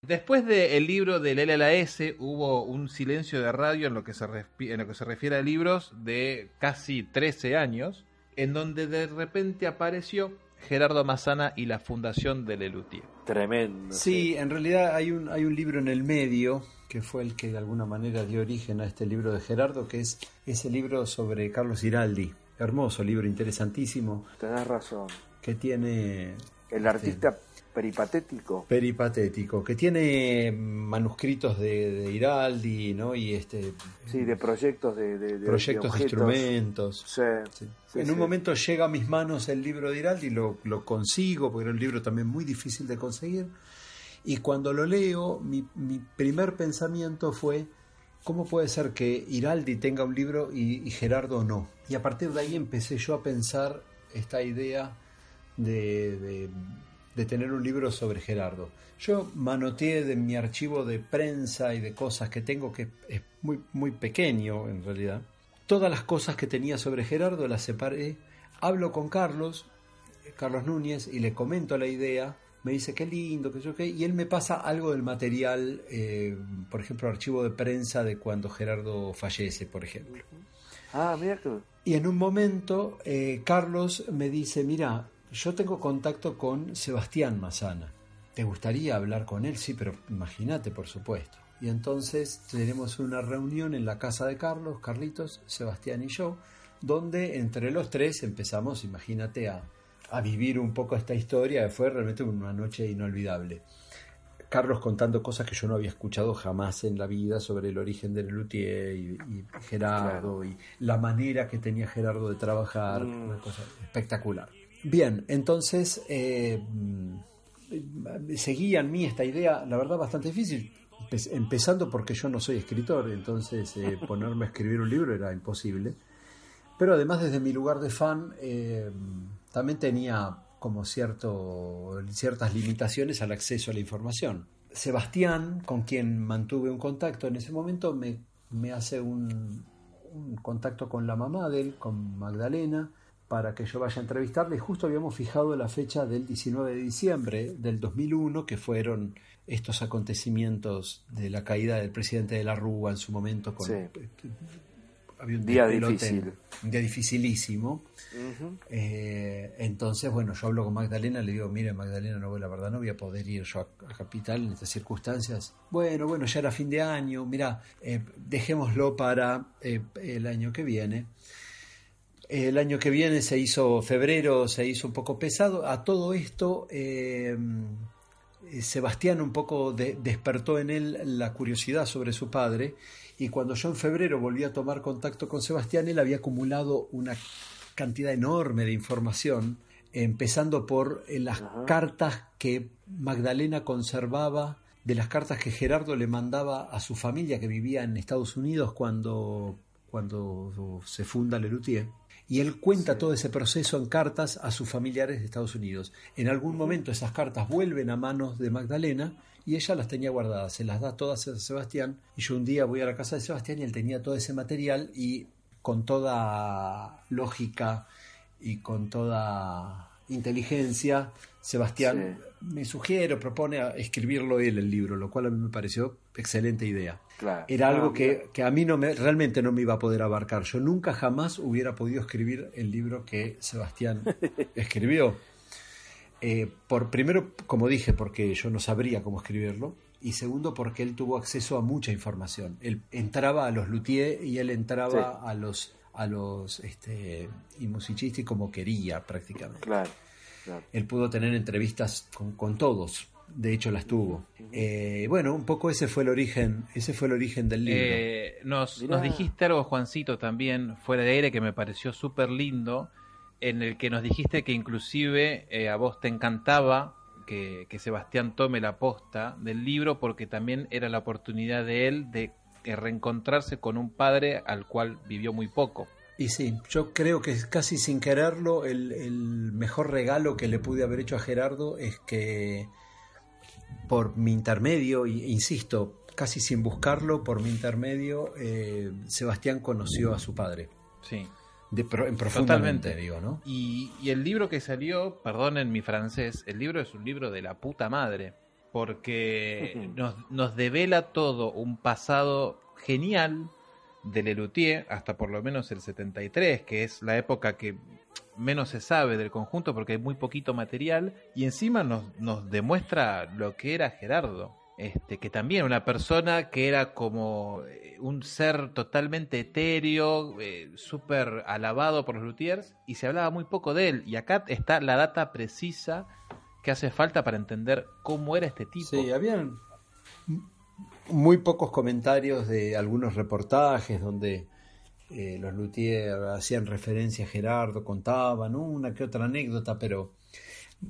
Después del libro del LLS hubo un silencio de radio en lo, que se en lo que se refiere a libros de casi 13 años, en donde de repente apareció Gerardo Mazana y la fundación de Lelutier. Tremendo. Sí, en realidad hay un, hay un libro en el medio que fue el que de alguna manera dio origen a este libro de Gerardo, que es ese libro sobre Carlos Giraldi. Hermoso libro, interesantísimo, Tenés razón. que tiene El artista peripatético. peripatético, que tiene manuscritos de, de Iraldi, ¿no? Y este Sí, de proyectos de, de- de- proyectos de, instrumentos. Sí, Sí. sí, en un momento llega a mis manos el libro de Iraldi, lo, lo consigo, porque era un libro también muy difícil de conseguir. Y cuando lo leo, mi, primer pensamiento fue, ¿cómo puede ser que Iraldi tenga un libro y, Gerardo no? Y a partir de ahí empecé yo a pensar esta idea de, de- de tener un libro sobre Gerardo. Yo manoteé de mi archivo de prensa y de cosas que tengo, que es muy, muy pequeño en realidad. Todas las cosas que tenía sobre Gerardo las separé. Hablo con Carlos, Carlos Núñez, y le comento la idea. Me dice qué lindo, que yo qué. Y él me pasa algo del material, eh, por ejemplo, archivo de prensa de cuando Gerardo fallece, por ejemplo. Ah, mira que. Y en un momento eh, Carlos me dice, mira, yo tengo contacto con Sebastián Mazana. ¿Te gustaría hablar con él? Sí, pero imagínate, por supuesto. Y entonces tenemos una reunión en la casa de Carlos, Carlitos, Sebastián y yo, donde entre los tres empezamos, imagínate, a, a vivir un poco esta historia. Fue realmente una noche inolvidable. Carlos contando cosas que yo no había escuchado jamás en la vida sobre el origen de Lelutier y, y Gerardo y la manera que tenía Gerardo de trabajar, Mm. una cosa espectacular. Bien, entonces eh, mm, seguía en mí esta idea, la verdad bastante difícil, empe- empezando porque yo no soy escritor, entonces eh, ponerme a escribir un libro era imposible. Pero además desde mi lugar de fan eh, también tenía como cierto, ciertas limitaciones al acceso a la información. Sebastián, con quien mantuve un contacto en ese momento, me, me hace un, un contacto con la mamá de él, con Magdalena, para que yo vaya a entrevistarle. Y justo habíamos fijado la fecha del 19 de diciembre del 2001, que fueron estos acontecimientos de la caída del presidente de la Rúa en su momento. Con, Sí. Había un Día difícil. Un día dificilísimo. Eh, entonces, bueno, yo hablo con Magdalena, le digo, mire Magdalena, no, la verdad no voy a poder ir yo a, a Capital en estas circunstancias. Bueno, bueno, ya era fin de año, mira, eh, dejémoslo para eh, el año que viene. El año que viene se hizo febrero, se hizo un poco pesado. A todo esto, Sebastián un poco de- despertó en él la curiosidad sobre su padre y cuando yo en febrero volví a tomar contacto con Sebastián, él había acumulado una cantidad enorme de información, empezando por eh, las cartas que Magdalena conservaba, de las cartas que Gerardo le mandaba a su familia que vivía en Estados Unidos cuando, cuando se funda Lelutier. Y él cuenta todo ese proceso en cartas a sus familiares de Estados Unidos. En algún momento esas cartas vuelven a manos de Magdalena y ella las tenía guardadas, se las da todas a Sebastián. Y yo un día voy a la casa de Sebastián y él tenía todo ese material y con toda lógica y con toda inteligencia, Sebastián me sugiere, propone a escribirlo él el libro, lo cual a mí me pareció excelente idea. Claro. Era algo que, que a mí no me, realmente no me iba a poder abarcar. Yo nunca jamás hubiera podido escribir el libro que Sebastián escribió. Eh, por primero, como dije, porque yo no sabría cómo escribirlo. Y segundo, porque él tuvo acceso a mucha información. Él entraba a los luthier y él entraba a los a los este, y musicisti como quería prácticamente. Claro, claro. Él pudo tener entrevistas con, con todos. De hecho, las tuvo. Eh, bueno, un poco ese fue el origen, ese fue el origen del libro. Eh, nos, nos dijiste algo, Juancito, también, fuera de aire, que me pareció súper lindo, en el que nos dijiste que inclusive eh, a vos te encantaba que, que Sebastián tome la posta del libro porque también era la oportunidad de él de reencontrarse con un padre al cual vivió muy poco. Y sí, yo creo que casi sin quererlo, el, el mejor regalo que le pude haber hecho a Gerardo es que por mi intermedio, y- insisto, casi sin buscarlo, por mi intermedio, eh, Sebastián conoció a su padre. Sí. De, pro- en profundamente, Totalmente. digo, ¿no? Y, y el libro que salió, perdonen mi francés, el libro es un libro de la puta madre, porque nos, nos devela todo un pasado genial de Lelutier hasta por lo menos el 73, que es la época que menos se sabe del conjunto porque hay muy poquito material, y encima nos, nos demuestra lo que era Gerardo. Este, que también una persona que era como eh, un ser totalmente etéreo, eh, súper alabado por los luthiers, y se hablaba muy poco de él. Y acá está la data precisa que hace falta para entender cómo era este tipo. Sí, habían muy pocos comentarios de algunos reportajes donde eh, los Luthier hacían referencia a Gerardo, contaban una que otra anécdota, pero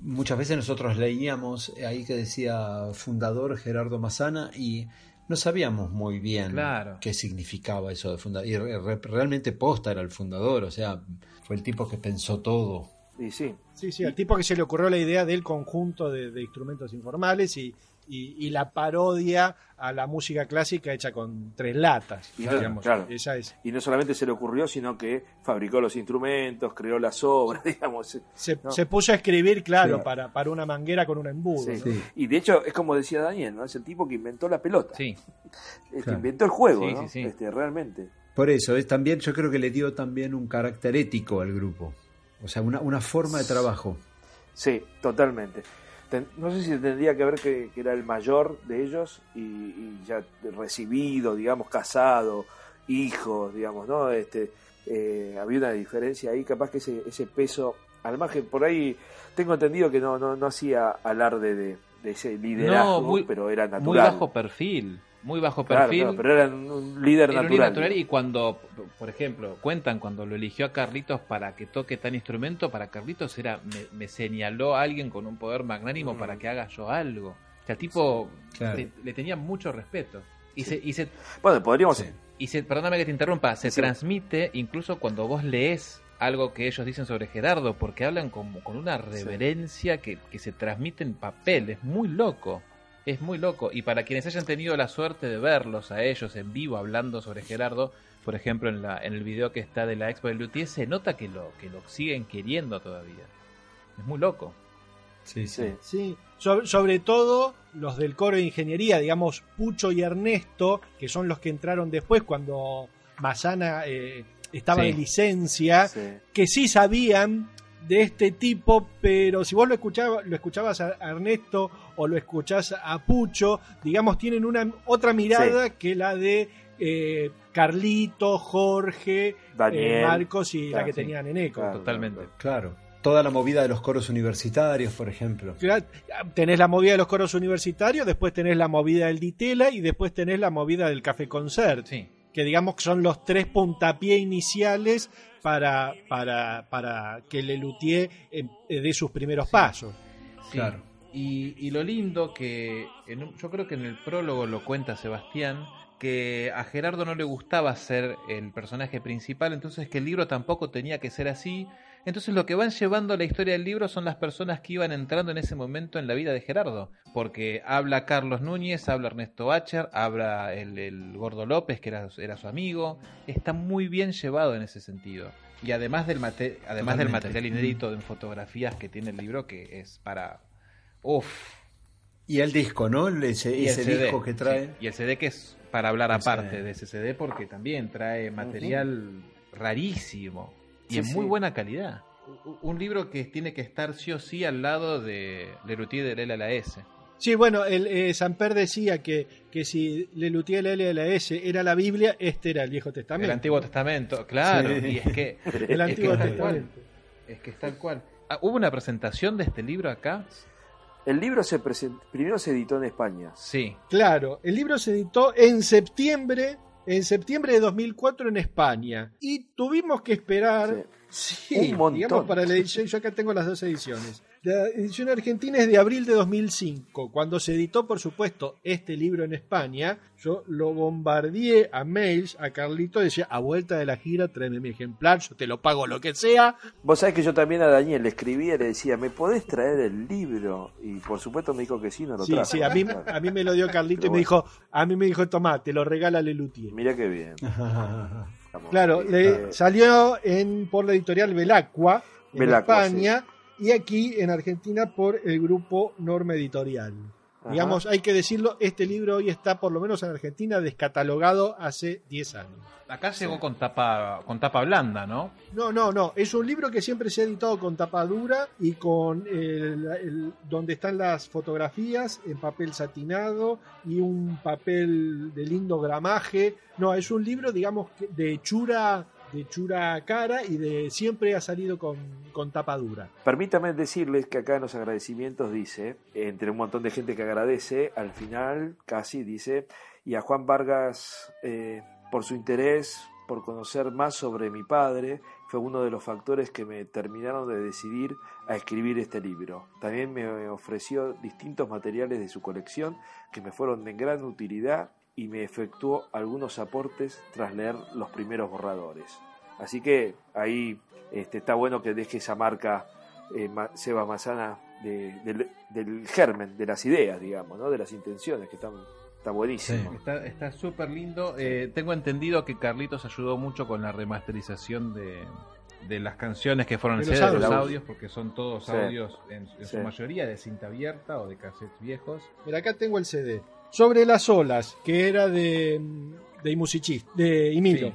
muchas veces nosotros leíamos ahí que decía fundador Gerardo Mazana y no sabíamos muy bien Claro. qué significaba eso de fundador. Y re- re- realmente Posta era el fundador, o sea, fue el tipo que pensó todo. Sí. Sí, sí, al tipo que se le ocurrió la idea del conjunto de, de instrumentos informales y, y- y la parodia a la música clásica hecha con tres latas. Claro, digamos. claro. Esa es. Y no solamente se le ocurrió, sino que fabricó los instrumentos, creó las obras, digamos. Se, ¿no? se puso a escribir, claro, Sí. para, para una manguera con un embudo. Sí. ¿no? Y de hecho, es como decía Daniel, ¿no? Es el tipo que inventó la pelota. Sí. El que Claro. inventó el juego, Sí, ¿no? sí, sí. Este, realmente. Por eso, es también, yo creo que le dio también un carácter ético al grupo. O sea, una, una forma de trabajo. Sí, totalmente. Ten- no sé si tendría que ver que, que era el mayor de ellos y, y ya recibido, digamos, casado, hijos, digamos, ¿no? Este, eh, había una diferencia ahí, capaz que ese, ese peso al margen, por ahí tengo entendido que no, no, no hacía alarde de, de ese liderazgo, No, muy- pero era natural. Muy bajo perfil, muy bajo perfil. claro, pero era un, líder Era un natural. líder natural y cuando, por ejemplo, cuentan cuando lo eligió a Carlitos para que toque tal instrumento, para Carlitos era, me, me señaló a alguien con un poder magnánimo Mm. para que haga yo algo. O sea, el tipo Claro. le, le tenía mucho respeto. Y se, y se, Bueno, podríamos... Sí. y se, perdóname que te interrumpa, se Sí. transmite incluso cuando vos lees algo que ellos dicen sobre Gerardo, porque hablan como con una reverencia que, que se transmite en papel, es muy loco. Es muy loco. Y para quienes hayan tenido la suerte de verlos a ellos en vivo hablando sobre Gerardo, por ejemplo en, la, en el video que está de la Expo del Luthier, se nota que lo, que lo siguen queriendo todavía. Es muy loco. Sí, sí. Sí. Sí, sobre, sobre todo los del coro de ingeniería, digamos, Pucho y Ernesto, que son los que entraron después cuando Mazana eh, estaba Sí. de licencia, Sí. que sí sabían de este tipo, pero si vos lo escuchabas, lo escuchabas a a Ernesto o lo escuchás a Pucho, digamos, tienen una otra mirada que la de eh, Carlito, Jorge, Daniel. eh, Marcos y la que sí. tenían en Eco. Claro, Totalmente. Claro. Toda la movida de los coros universitarios, por ejemplo. Claro, Tenés la movida de los coros universitarios, después tenés la movida del Ditela y después tenés la movida del Café Concert, Sí. que digamos que son los tres puntapié iniciales para, para, para que Lelutier eh, eh, dé sus primeros pasos. Sí. Claro. Y, y lo lindo que en un- yo creo que en el prólogo lo cuenta Sebastián que a Gerardo no le gustaba ser el personaje principal, entonces que el libro tampoco tenía que ser así. Entonces lo que van llevando la historia del libro son las personas que iban entrando en ese momento en la vida de Gerardo, porque habla Carlos Núñez, habla Ernesto Bacher, habla el, el Gordo López, que era, era su amigo, está muy bien llevado en ese sentido. Y además del, mate- además del material inédito en fotografías que tiene el libro, que es para... Uf, Y el disco, ¿no? Ese, ese CD, disco que trae. sí. Y el CD que es para hablar aparte de CD porque también trae material rarísimo y en muy buena calidad. Un libro que tiene que estar sí o sí al lado de Lerutier del L a la S. Sí, bueno, el, eh, Samper decía que, que si Lelutier la L de la S era la Biblia, este era el Viejo Testamento. El Antiguo Testamento, claro. Sí. Y es que, El Antiguo es tal Testamento. cual. Es que es tal cual. Ah, ¿Hubo una presentación de este libro acá? El libro se present- primero se editó en España. Sí. Claro, el libro se editó en septiembre, en septiembre de 2004 en España. Y tuvimos que esperar, sí, Un montón. digamos, para la edición, yo acá tengo las dos ediciones. La edición argentina es de abril de 2005. Cuando se editó, por supuesto, este libro en España, yo lo bombardeé a mails a Carlito, decía, a vuelta de la gira, tráeme mi ejemplar, yo te lo pago lo que sea. Vos sabés que yo también a Daniel le escribía y le decía, ¿me podés traer el libro? Y por supuesto me dijo que sí, no lo Sí, trajo. sí, a mí, a mí me lo dio Carlito Pero y me dijo, a mí me dijo, tomá, te lo regala Lelutier. Mira qué bien. Claro, le Eh, salió en, por la editorial Belacqua en Belacqua, España y aquí en Argentina por el grupo Norma Editorial. Ajá. Digamos, hay que decirlo, este libro hoy está, por lo menos en Argentina, descatalogado hace 10 años. Acá llegó con tapa con tapa blanda, ¿no? No, no, no, es un libro que siempre se ha editado con tapa dura y con el, el- donde están las fotografías en papel satinado y un papel de lindo gramaje. No, es un libro, digamos, de hechura, hechura cara y de siempre ha salido con, con tapa dura. Permítame decirles que acá en los agradecimientos dice, entre un montón de gente que agradece, al final casi dice, y a Juan Vargas eh, por su interés, por conocer más sobre mi padre, fue uno de los factores que me terminaron de decidir a escribir este libro. También me ofreció distintos materiales de su colección que me fueron de gran utilidad y me efectuó algunos aportes tras leer los primeros borradores. Así que ahí este, está bueno que deje esa marca eh, Seba Mazana de- del, del germen, de las ideas, digamos, ¿no? de las intenciones, que están, está buenísimo. Está está súper lindo. Eh, tengo entendido que Carlitos ayudó mucho con la remasterización de, de las canciones que fueron De en los CD, de los audios. audios, porque son todos Sí. audios en, en Sí. su mayoría de cinta abierta o de cassettes viejos. Mira, acá tengo el CD. Sobre las olas, que era de, de de Imilo. Sí.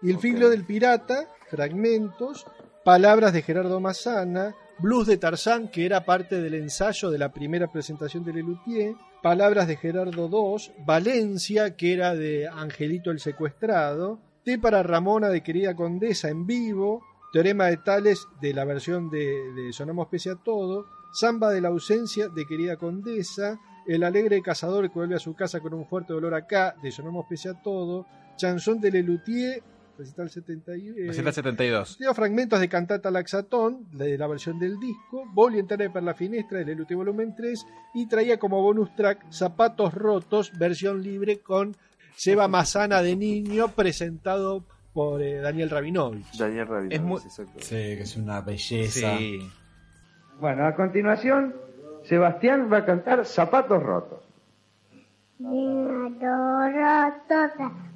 Y el Ok. filo del pirata, fragmentos, palabras de Gerardo Massana, blues de Tarzán, que era parte del ensayo de la primera presentación de Lelutier, palabras de Gerardo II, Valencia, que era de Angelito el secuestrado, Té para Ramona de Querida Condesa en vivo, Teorema de Tales de la versión de, de Sonamos Pese a Todo, Samba de la ausencia de Querida Condesa, El alegre cazador que vuelve a su casa con un fuerte dolor acá, de Sonamos Pese a Todo, Chanson de Lelutier, recital 70 y- eh, Recital 72. Leo fragmentos de Cantata Laxatón, de la versión del disco, Voy a entrar per la finestra del Lelutier volumen 3 y traía como bonus track Zapatos Rotos, versión libre con Seba Mazana de niño, presentado por eh, Daniel Rabinovich. Daniel Rabinovich, Es muy- exacto. Sí, que es una belleza. Sí. Bueno, a continuación, Sebastián va a cantar Zapatos Rotos. Zapatos rotos,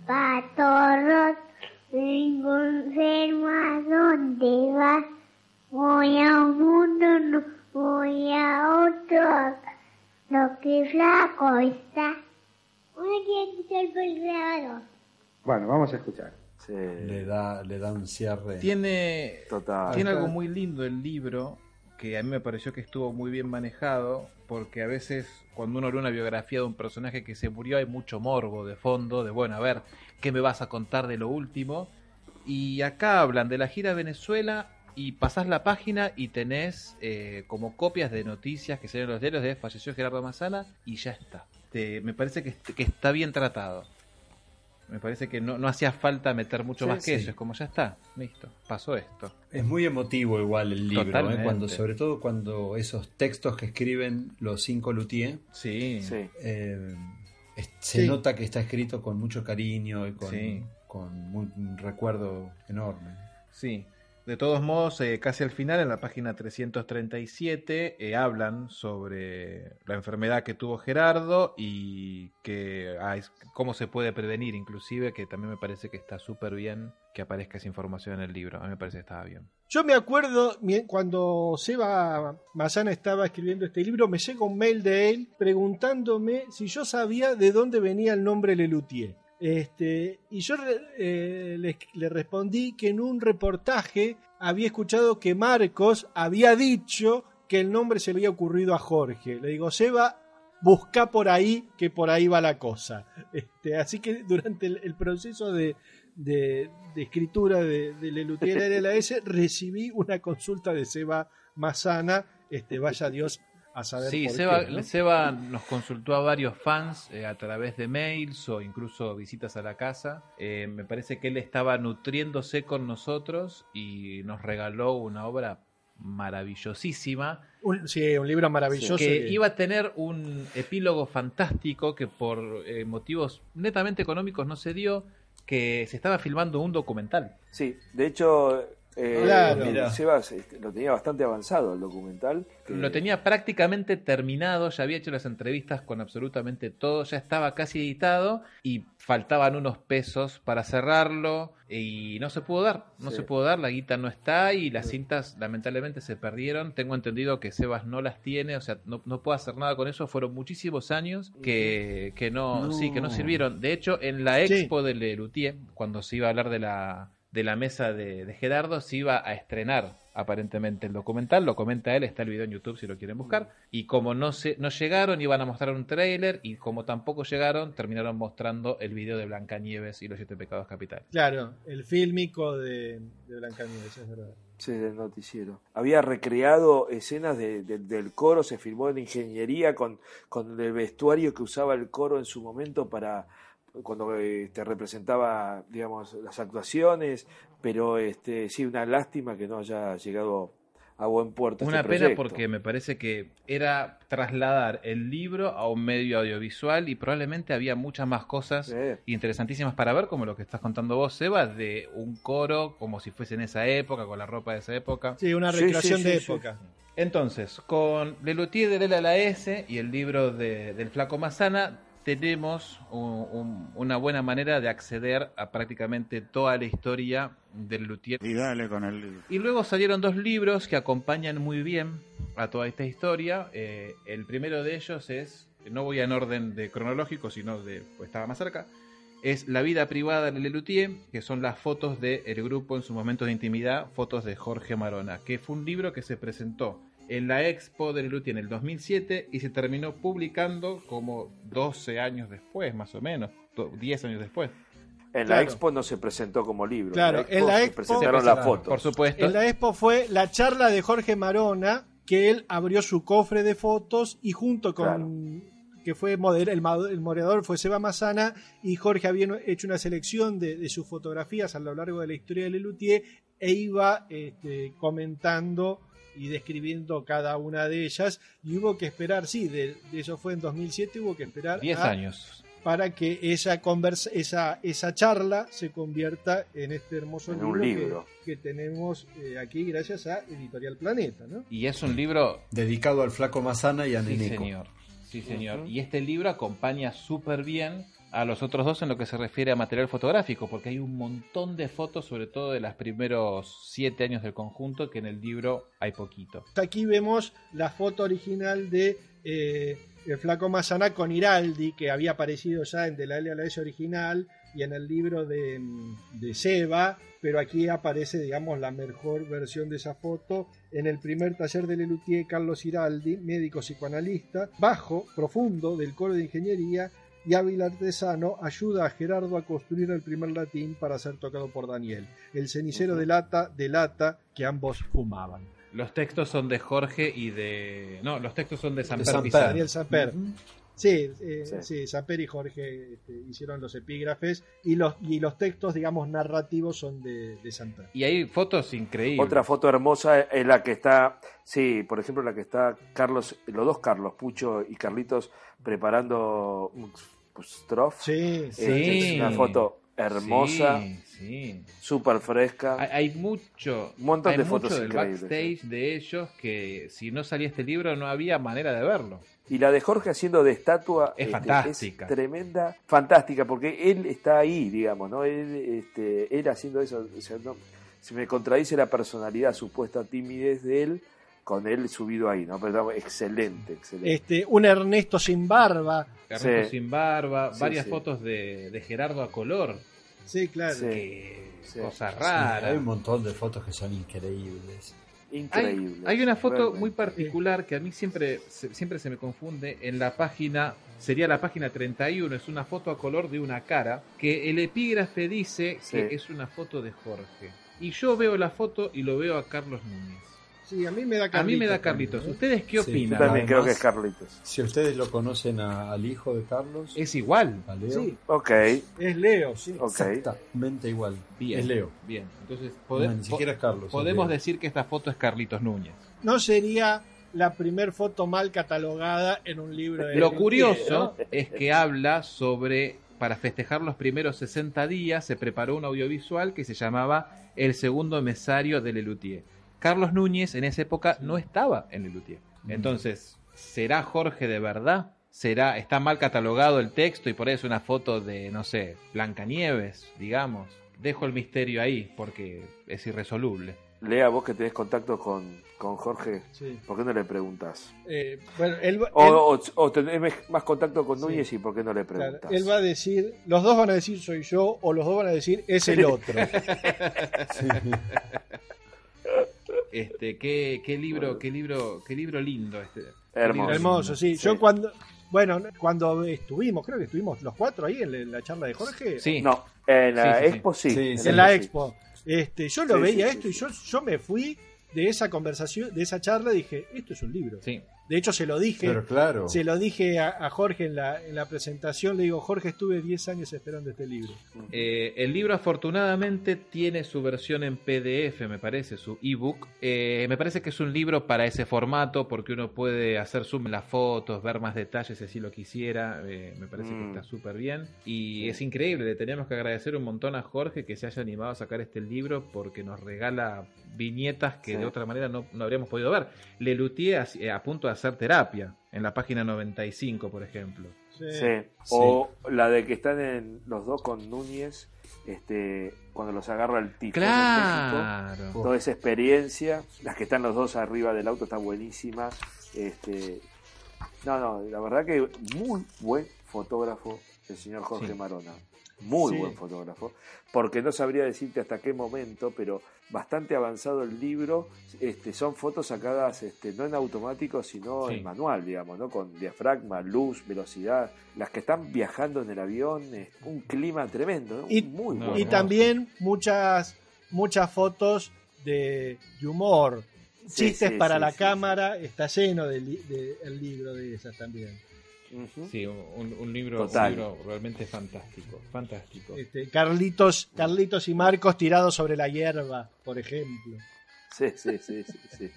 zapatos rotos, ningún ser más dónde vas. Voy a un mundo, no voy a otro. Lo que flaco está. Uno tiene que ser el grabador. Bueno, vamos a escuchar. Sí, Le da, le da un cierre. Tiene, total. tiene algo muy lindo el libro que a mí me pareció que estuvo muy bien manejado porque a veces cuando uno lee una biografía de un personaje que se murió hay mucho morbo de fondo, de bueno, a ver, ¿qué me vas a contar de lo último? Y acá hablan de la gira a Venezuela y pasás la página y tenés eh, como copias de noticias que salen en los diarios de falleció Gerardo Mazana y ya está. Te- me parece que está bien tratado. Me parece que no, no hacía falta meter mucho Sí, más que sí. eso. Es como ya está, listo, pasó esto. Es muy emotivo igual el libro, ¿eh? Cuando, sobre todo cuando esos textos que escriben los cinco luthiers, Sí, eh, es- se Sí. nota que está escrito con mucho cariño y con, Sí. con un recuerdo enorme. sí. De todos modos, eh, casi al final, en la página 337, eh, hablan sobre la enfermedad que tuvo Gerardo y que ah, cómo se puede prevenir, inclusive, que también me parece que está súper bien que aparezca esa información en el libro. A mí me parece que estaba bien. Yo me acuerdo cuando Seba Mazana estaba escribiendo este libro, me llega un mail de él preguntándome si yo sabía de dónde venía el nombre Lelutier. Este, y yo eh, le, le respondí que en un reportaje había escuchado que Marcos había dicho que el nombre se le había ocurrido a Jorge. Le digo, Seba, busca por ahí, que por ahí va la cosa. Este, así que durante el, el proceso de, de- de escritura de, de Lelutier recibí una consulta de Seba Mazana. Este, vaya Dios a saber Sí, por Seba, qué, ¿no? Seba nos consultó a varios fans eh, a través de mails o incluso visitas a la casa. Eh, me parece que él estaba nutriéndose con nosotros y nos regaló una obra maravillosísima Un, sí, un libro maravilloso. que que- iba a tener un epílogo fantástico que por eh, motivos netamente económicos no se dio, que se estaba filmando un documental. Sí, de hecho, eh, Claro. mira, Sebas este, lo tenía bastante avanzado el documental. que- Lo tenía prácticamente terminado, ya había hecho las entrevistas con absolutamente todo, ya estaba casi editado y faltaban unos pesos para cerrarlo y no se pudo dar, no Sí. se pudo dar, la guita no está y las cintas lamentablemente se perdieron. Tengo entendido que Sebas no las tiene, o sea, no, no puede hacer nada con eso, fueron muchísimos años que, que no, No. sí, que no sirvieron. De hecho, en la Sí. expo de Lelutier, cuando se iba a hablar de la de la mesa de, de Gerardo se iba a estrenar aparentemente el documental, lo comenta él, está el video en YouTube si lo quieren buscar, y como no se, no llegaron iban a mostrar un tráiler y como tampoco llegaron terminaron mostrando el video de Blancanieves y los siete pecados capitales. Claro, el fílmico de, de Blancanieves, es verdad. Sí, del noticiero. Había recreado escenas de- de- del coro, se filmó en ingeniería con, con el vestuario que usaba el coro en su momento para cuando este, representaba, digamos, las actuaciones, pero este, sí, una lástima que no haya llegado a buen puerto. Una este pena proyecto. porque me parece que era trasladar el libro a un medio audiovisual y probablemente había muchas más cosas Sí. interesantísimas para ver, como lo que estás contando vos, Seba, de un coro como si fuese en esa época, con la ropa de esa época. Sí, una recreación sí, de sí, sí. época. Entonces, con Lelutier de Lela la S y el libro de- del Flaco Mazana, tenemos un- un- una buena manera de acceder a prácticamente toda la historia del Lelutier. Y dale con el... Y luego salieron dos libros que acompañan muy bien a toda esta historia. Eh, el primero de ellos es, no voy en orden de cronológico, sino de, pues estaba más cerca, es La vida privada de Lelutier, que son las fotos del grupo en sus momentos de intimidad, fotos de Jorge Marona, que fue un libro que se presentó en la expo de Lelutier en el 2007 y se terminó publicando como 12 años después, más o menos, do- 10 años después. En Claro. la expo no se presentó como libro. Claro, en en la se expo- presentaron Se las presentaron, fotos. Por supuesto. En la expo fue la charla de Jorge Marona, que él abrió su cofre de fotos y junto con que fue moder- el, el moderador fue Seba Mazana y Jorge habían hecho una selección de, de sus fotografías a lo largo de la historia de Lelutier e iba este, comentando y describiendo cada una de ellas y hubo que esperar, sí, de, de eso fue en 2007, hubo que esperar 10 a- años. para que esa, conversa, esa, esa charla se convierta en este hermoso En libro, un que- libro. Que, tenemos eh, aquí gracias a Editorial Planeta. ¿no? Y es un libro Dedicado al flaco Mazana y a Sí, Neneco. señor. Sí, señor. Y este libro acompaña súper bien a los otros dos en lo que se refiere a material fotográfico, porque hay un montón de fotos, sobre todo de los primeros siete años del conjunto, que en el libro hay poquito. Aquí vemos la foto original de eh, el flaco Mazana con Iraldi, que había aparecido ya en De la L a la S original y en el libro de, de Seba, pero aquí aparece, digamos, la mejor versión de esa foto en el primer taller de Lelutier, Carlos Iraldi, médico psicoanalista, bajo, profundo, del coro de ingeniería, y hábil artesano ayuda a Gerardo a construir el primer latín para ser tocado por Daniel. El cenicero de lata delata que ambos fumaban. Los textos son de Jorge y de... No, los textos son de Samper Samper. Pizarro. Daniel Samper. Sí, eh, Sí. sí, Samper y Jorge este, hicieron los epígrafes y los, y los textos, digamos, narrativos son de, de Samper. Y hay fotos increíbles. Otra foto hermosa es la que está, sí, por ejemplo, la que está Carlos, los dos Carlos, Pucho y Carlitos, preparando un strof. Sí, sí. Es una foto hermosa, Sí, sí. súper fresca. Hay, hay mucho, Un montón hay de mucho fotos del increíbles, backstage de ellos que si no salía este libro no había manera de verlo. Y la de Jorge haciendo de estatua Es este, fantástica. es tremenda, fantástica, porque él está ahí, digamos, ¿no? Él, este, él haciendo eso, o sea, no- se me contradice la personalidad, supuesta timidez de él, con él subido ahí, ¿no? Pero excelente, excelente. Este, un Ernesto sin barba. Ernesto Sí. sin barba, Sí, varias sí. fotos de, de Gerardo a color. Sí, claro. Sí. Que Sí. cosa Sí, rara. hay un montón de fotos que son increíbles. Increíble. Hay, hay una foto realmente. muy particular que a mí siempre se, siempre se me confunde en la página, sería la página 31, es una foto a color de una cara, que el epígrafe dice Sí. que es una foto de Jorge. Y yo veo la foto y lo veo a Carlos Núñez. Sí, a mí me da Carlitos. A mí me da también, Carlitos. ¿eh? ¿Ustedes qué Sí, Yo opinan? también creo que es Carlitos. Si ustedes lo conocen a- al hijo de Carlos, Es igual. a Leo, Sí, Ok, es Leo, sí. ok. exactamente igual. Bien. Es Leo. Bien. Entonces No, pode- ni siquiera es Carlos. podemos decir que esta foto es Carlitos Núñez. No sería la primer foto mal catalogada en un libro de Lo curioso es que habla sobre, para festejar los primeros 60 días, se preparó un audiovisual que se llamaba El segundo mesario de Lelutier. Carlos Núñez en esa época no estaba en Lelutier. Entonces, ¿será Jorge de verdad? ¿Será, está mal catalogado el texto y por eso una foto de, no sé, Blancanieves, digamos? Dejo el misterio ahí porque es irresoluble. Lea, vos que tenés contacto con, con Jorge, Sí. ¿por qué no le preguntas? Eh, bueno, él, va- O, él- o, o tenés más contacto con Sí. Núñez y ¿por qué no le claro, preguntas? él va a decir, los dos van a decir soy yo o los dos van a decir es el otro. Este, qué, qué libro, qué libro, qué libro lindo este. Hermoso. libro Hermoso, sí. Sí. Yo cuando, bueno, cuando estuvimos, creo que estuvimos los cuatro ahí en la, charla de Jorge. Sí. No, en la Sí, sí, sí. expo sí. Sí, sí. en la sí. expo. Este, yo lo Sí, veía sí, esto sí, y yo, yo me fui de esa conversación, de esa charla, y dije, esto es un libro. Sí. De hecho, se lo dije. Pero claro. Se lo dije a, a Jorge en la, en la presentación, le digo, Jorge, estuve 10 años esperando este libro. Eh, el libro afortunadamente tiene su versión en PDF, me parece, su ebook. Eh, me parece que es un libro para ese formato porque uno puede hacer zoom en las fotos, ver más detalles si así lo quisiera. Eh, me parece que Mm. está súper bien. Y es increíble, le tenemos que agradecer un montón a Jorge que se haya animado a sacar este libro porque nos regala viñetas que Sí. de otra manera no, no habríamos podido ver. Lelutier a, eh, a punto de hacer terapia en la página 95, por ejemplo. Sí. Sí. O la de que están en los dos con Núñez, este, cuando los agarra el en México. Claro. Toda esa experiencia, las que están los dos arriba del auto está buenísima. Este, no, no, la verdad que muy buen fotógrafo el señor Jorge Sí. Marona. Muy Sí. buen fotógrafo, porque no sabría decirte hasta qué momento, pero bastante avanzado el libro, este, son fotos sacadas este, no en automático, sino Sí. en manual, digamos, ¿no? con diafragma, luz, velocidad, las que están viajando en el avión, es un clima tremendo, ¿no? Y- muy No, bueno. Y también muchas, muchas fotos de, de humor. Chistes sí, para la cámara, está lleno del li- de- el libro de esas también. Sí, un, un libro, Total. un libro realmente fantástico, fantástico. Este, Carlitos, Carlitos y Marcos tirados sobre la hierba, por ejemplo. Sí, sí, sí, sí. sí.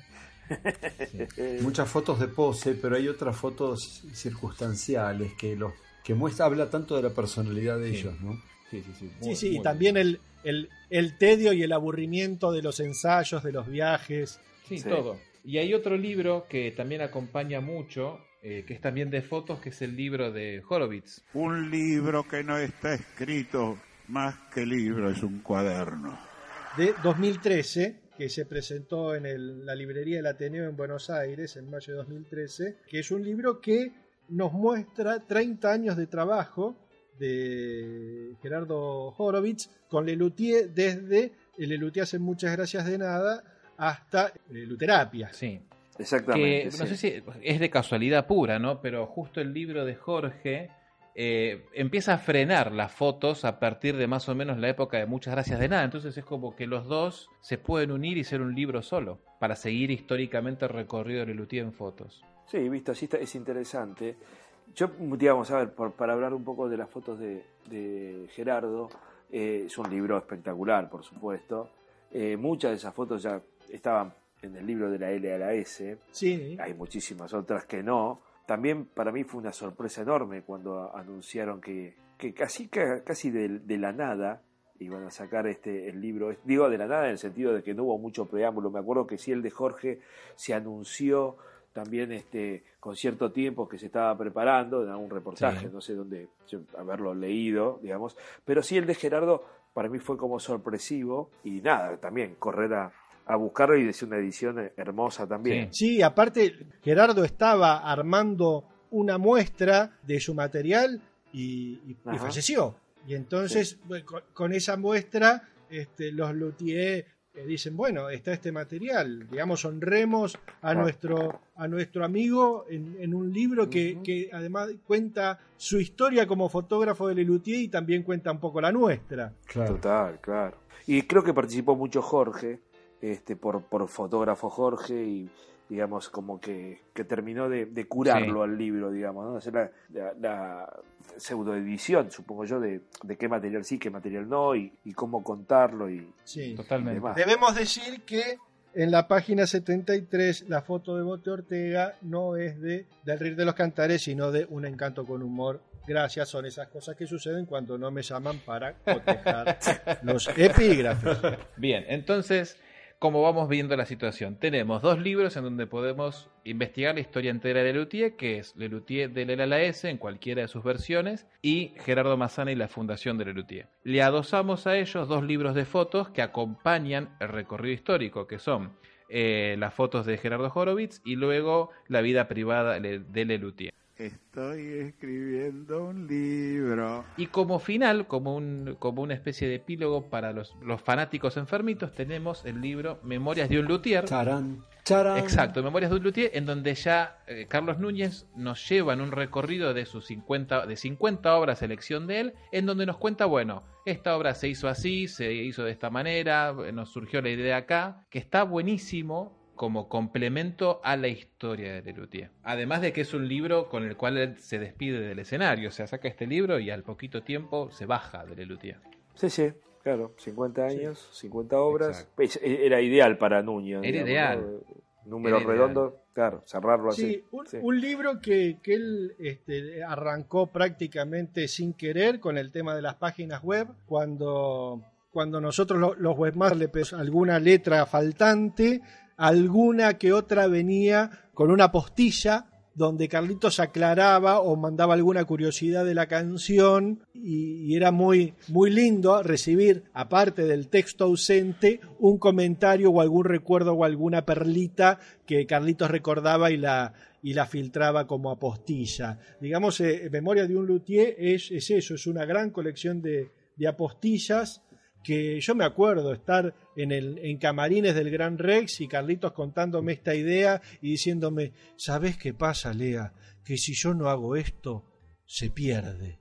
Muchas fotos de pose, pero hay otras fotos circunstanciales que los que muestra habla tanto de la personalidad de Sí. ellos, ¿no? Sí, sí, sí. Sí, muy- sí, y muy también el, el, el tedio y el aburrimiento de los ensayos, de los viajes. Sí, Sí. todo. Y hay otro libro que también acompaña mucho, eh, que es también de fotos, que es el libro de Horowitz. Un libro que no está escrito más que libro, es un cuaderno. de 2013, que se presentó en el- la librería del Ateneo en Buenos Aires en mayo de 2013, que es un libro que nos muestra 30 años de trabajo de Gerardo Horowitz con Lelutier desde el Lelutier hace muchas gracias de nada hasta Luterapia. Sí. Exactamente. Que no sé si es de casualidad pura, ¿no? Pero justo el libro de Jorge eh, empieza a frenar las fotos a partir de más o menos la época de Muchas Gracias de Nada. Entonces es como que los dos se pueden unir y ser un libro solo para seguir históricamente el recorrido de Lelutier en fotos. Sí, visto así está- es interesante. Yo, digamos, a ver, por- para hablar un poco de las fotos de, de Gerardo, eh, es un libro espectacular, por supuesto. Eh, muchas de esas fotos ya estaban en el libro de la L a la S. Sí, Hay muchísimas otras que no. También para mí fue una sorpresa enorme cuando anunciaron que, que casi, ca- casi de, de la nada iban a sacar este el libro. Digo de la nada en el sentido de que no hubo mucho preámbulo. Me acuerdo que sí el de Jorge se anunció también este con cierto tiempo que se estaba preparando en algún reportaje, Sí. no sé dónde haberlo leído, digamos, pero sí el de Gerardo para mí fue como sorpresivo y nada, también correr a, a buscarlo y decir una edición hermosa también. Sí, aparte Gerardo estaba armando una muestra de su material y, y- y Ajá. falleció. Y entonces, con, con esa muestra, este, los Luthier eh, dicen, bueno, está este material, digamos, honremos a, Claro. nuestro, a nuestro amigo en, en un libro que, que además cuenta su historia como fotógrafo de Lelutier y también cuenta un poco la nuestra. Total, claro. Y creo que participó mucho Jorge, este, por, por fotógrafo Jorge, y digamos como que, que terminó de, de curarlo al libro, digamos, ¿no? Hacer la, la, la pseudoedición, supongo yo, de, de qué material sí, qué material no, y, y cómo contarlo y, Sí. y Totalmente. demás. Debemos decir que en la página 73 la foto de Bote Ortega no es de Del Rir de los Cantares, sino de Un Encanto con Humor. Gracias, son esas cosas que suceden cuando no me llaman para cotejar los epígrafes. Bien, entonces, como vamos viendo la situación, tenemos dos libros en donde podemos investigar la historia entera de Lelutier, que es Lelutier del L a la S en cualquiera de sus versiones, y Gerardo Mazzana y la fundación de Lelutier. Le adosamos a ellos dos libros de fotos que acompañan el recorrido histórico, que son eh, las fotos de Gerardo Horowitz y luego la vida privada de de Lelutier. Estoy escribiendo un libro. Y como final, como, un, como una especie de epílogo para los, los fanáticos enfermitos, tenemos el libro Memorias de un Luthier. Charán, charán. Exacto, Memorias de un Luthier, en donde ya eh, Carlos Núñez nos lleva en un recorrido de sus 50, de 50 obras, selección de él, en donde nos cuenta, bueno, esta obra se hizo así, se hizo de esta manera, eh, nos surgió la idea acá, que está buenísimo como complemento a la historia de Lelutier. Además de que es un libro con el cual él se despide del escenario, o sea, saca este libro y al poquito tiempo se baja de Lelutier. Sí, sí, claro, 50 años, 50 obras. Es- Era ideal para Nuño. Era digamos, ideal. ¿no? Número Era redondo, claro, cerrarlo así. Sí, un, Sí. un libro que, que él este, arrancó prácticamente sin querer con el tema de las páginas web, cuando, cuando nosotros lo- los webmasters le pedimos alguna letra faltante, alguna que otra venía con una postilla donde Carlitos aclaraba o mandaba alguna curiosidad de la canción y, era muy, muy lindo recibir, aparte del texto ausente, un comentario o algún recuerdo o alguna perlita que Carlitos recordaba y la, y la filtraba como apostilla. Digamos, eh, Memoria de un Luthier es, es eso, es una gran colección de, de apostillas que yo me acuerdo estar en, el, en camarines del Gran Rex y Carlitos contándome esta idea y diciéndome, ¿sabes qué pasa, Lea? Que si yo no hago esto, se pierde.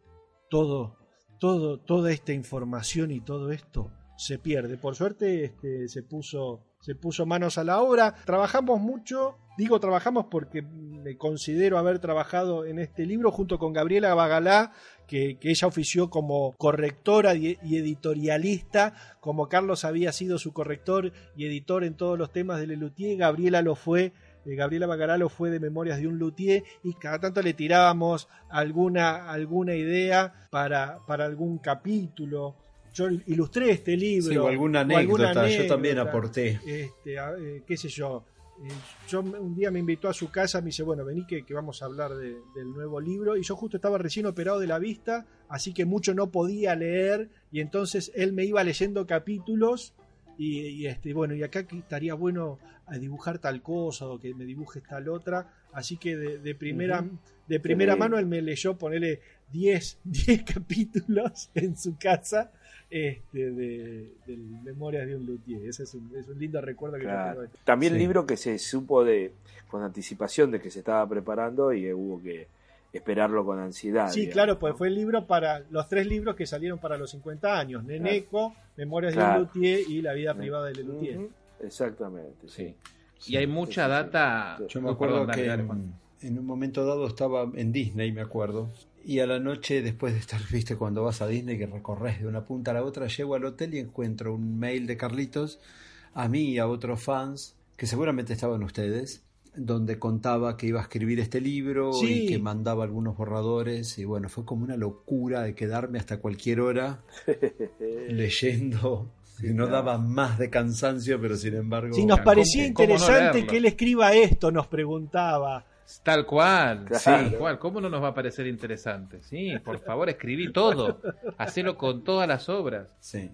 Todo, todo, toda esta información y todo esto se pierde. Por suerte este, se, puso, se puso manos a la obra. Trabajamos mucho, digo trabajamos porque me considero haber trabajado en este libro junto con Gabriela Bagalá, que, que ella ofició como correctora y, y editorialista, como Carlos había sido su corrector y editor en todos los temas de Lelutier, Gabriela lo fue eh, Gabriela Bacaralo fue de Memorias de un Luthier y cada tanto le tirábamos alguna, alguna idea para, para algún capítulo. Yo ilustré este libro. Sí, o alguna o anécdota, yo también aporté. Este, eh, qué sé yo. Eh, yo un día me invitó a su casa, me dice, bueno, vení que, que vamos a hablar de- del nuevo libro. Y yo justo estaba recién operado de la vista, así que mucho no podía leer. Y entonces él me iba leyendo capítulos. Y, y, este, bueno, y acá que estaría bueno a dibujar tal cosa o que me dibujes tal otra. Así que de, de primera, de primera mano él me leyó ponerle 10, 10 capítulos en su casa este, de, de Memorias de un Luthier. Ese es un, es un lindo recuerdo que yo tengo. También Sí. libro que se supo de con anticipación de que se estaba preparando y hubo que esperarlo con ansiedad. Sí, digamos, claro, pues ¿no? fue el libro para los tres libros que salieron para los 50 años: Neneco, Memorias de un Luthier y La vida privada de. Ujú, Exactamente. Sí. Y hay mucha data. Yo me acuerdo perdón, que dale, en, Juan. en un momento dado estaba en Disney, me acuerdo. Y a la noche, después de estar, viste, cuando vas a Disney, que recorres de una punta a la otra, llego al hotel y encuentro un mail de Carlitos a mí y a otros fans, que seguramente estaban ustedes, donde contaba que iba a escribir este libro Sí. y que mandaba algunos borradores. Y bueno, fue como una locura de quedarme hasta cualquier hora leyendo. Y no daba más de cansancio, pero sin embargo. Si nos parecía ¿Cómo- cómo no interesante que él escriba esto, nos preguntaba. Tal cual, Claro. sí, tal cual. ¿Cómo no nos va a parecer interesante? Sí, por favor, escribí todo. Hacelo con todas las obras. Sí.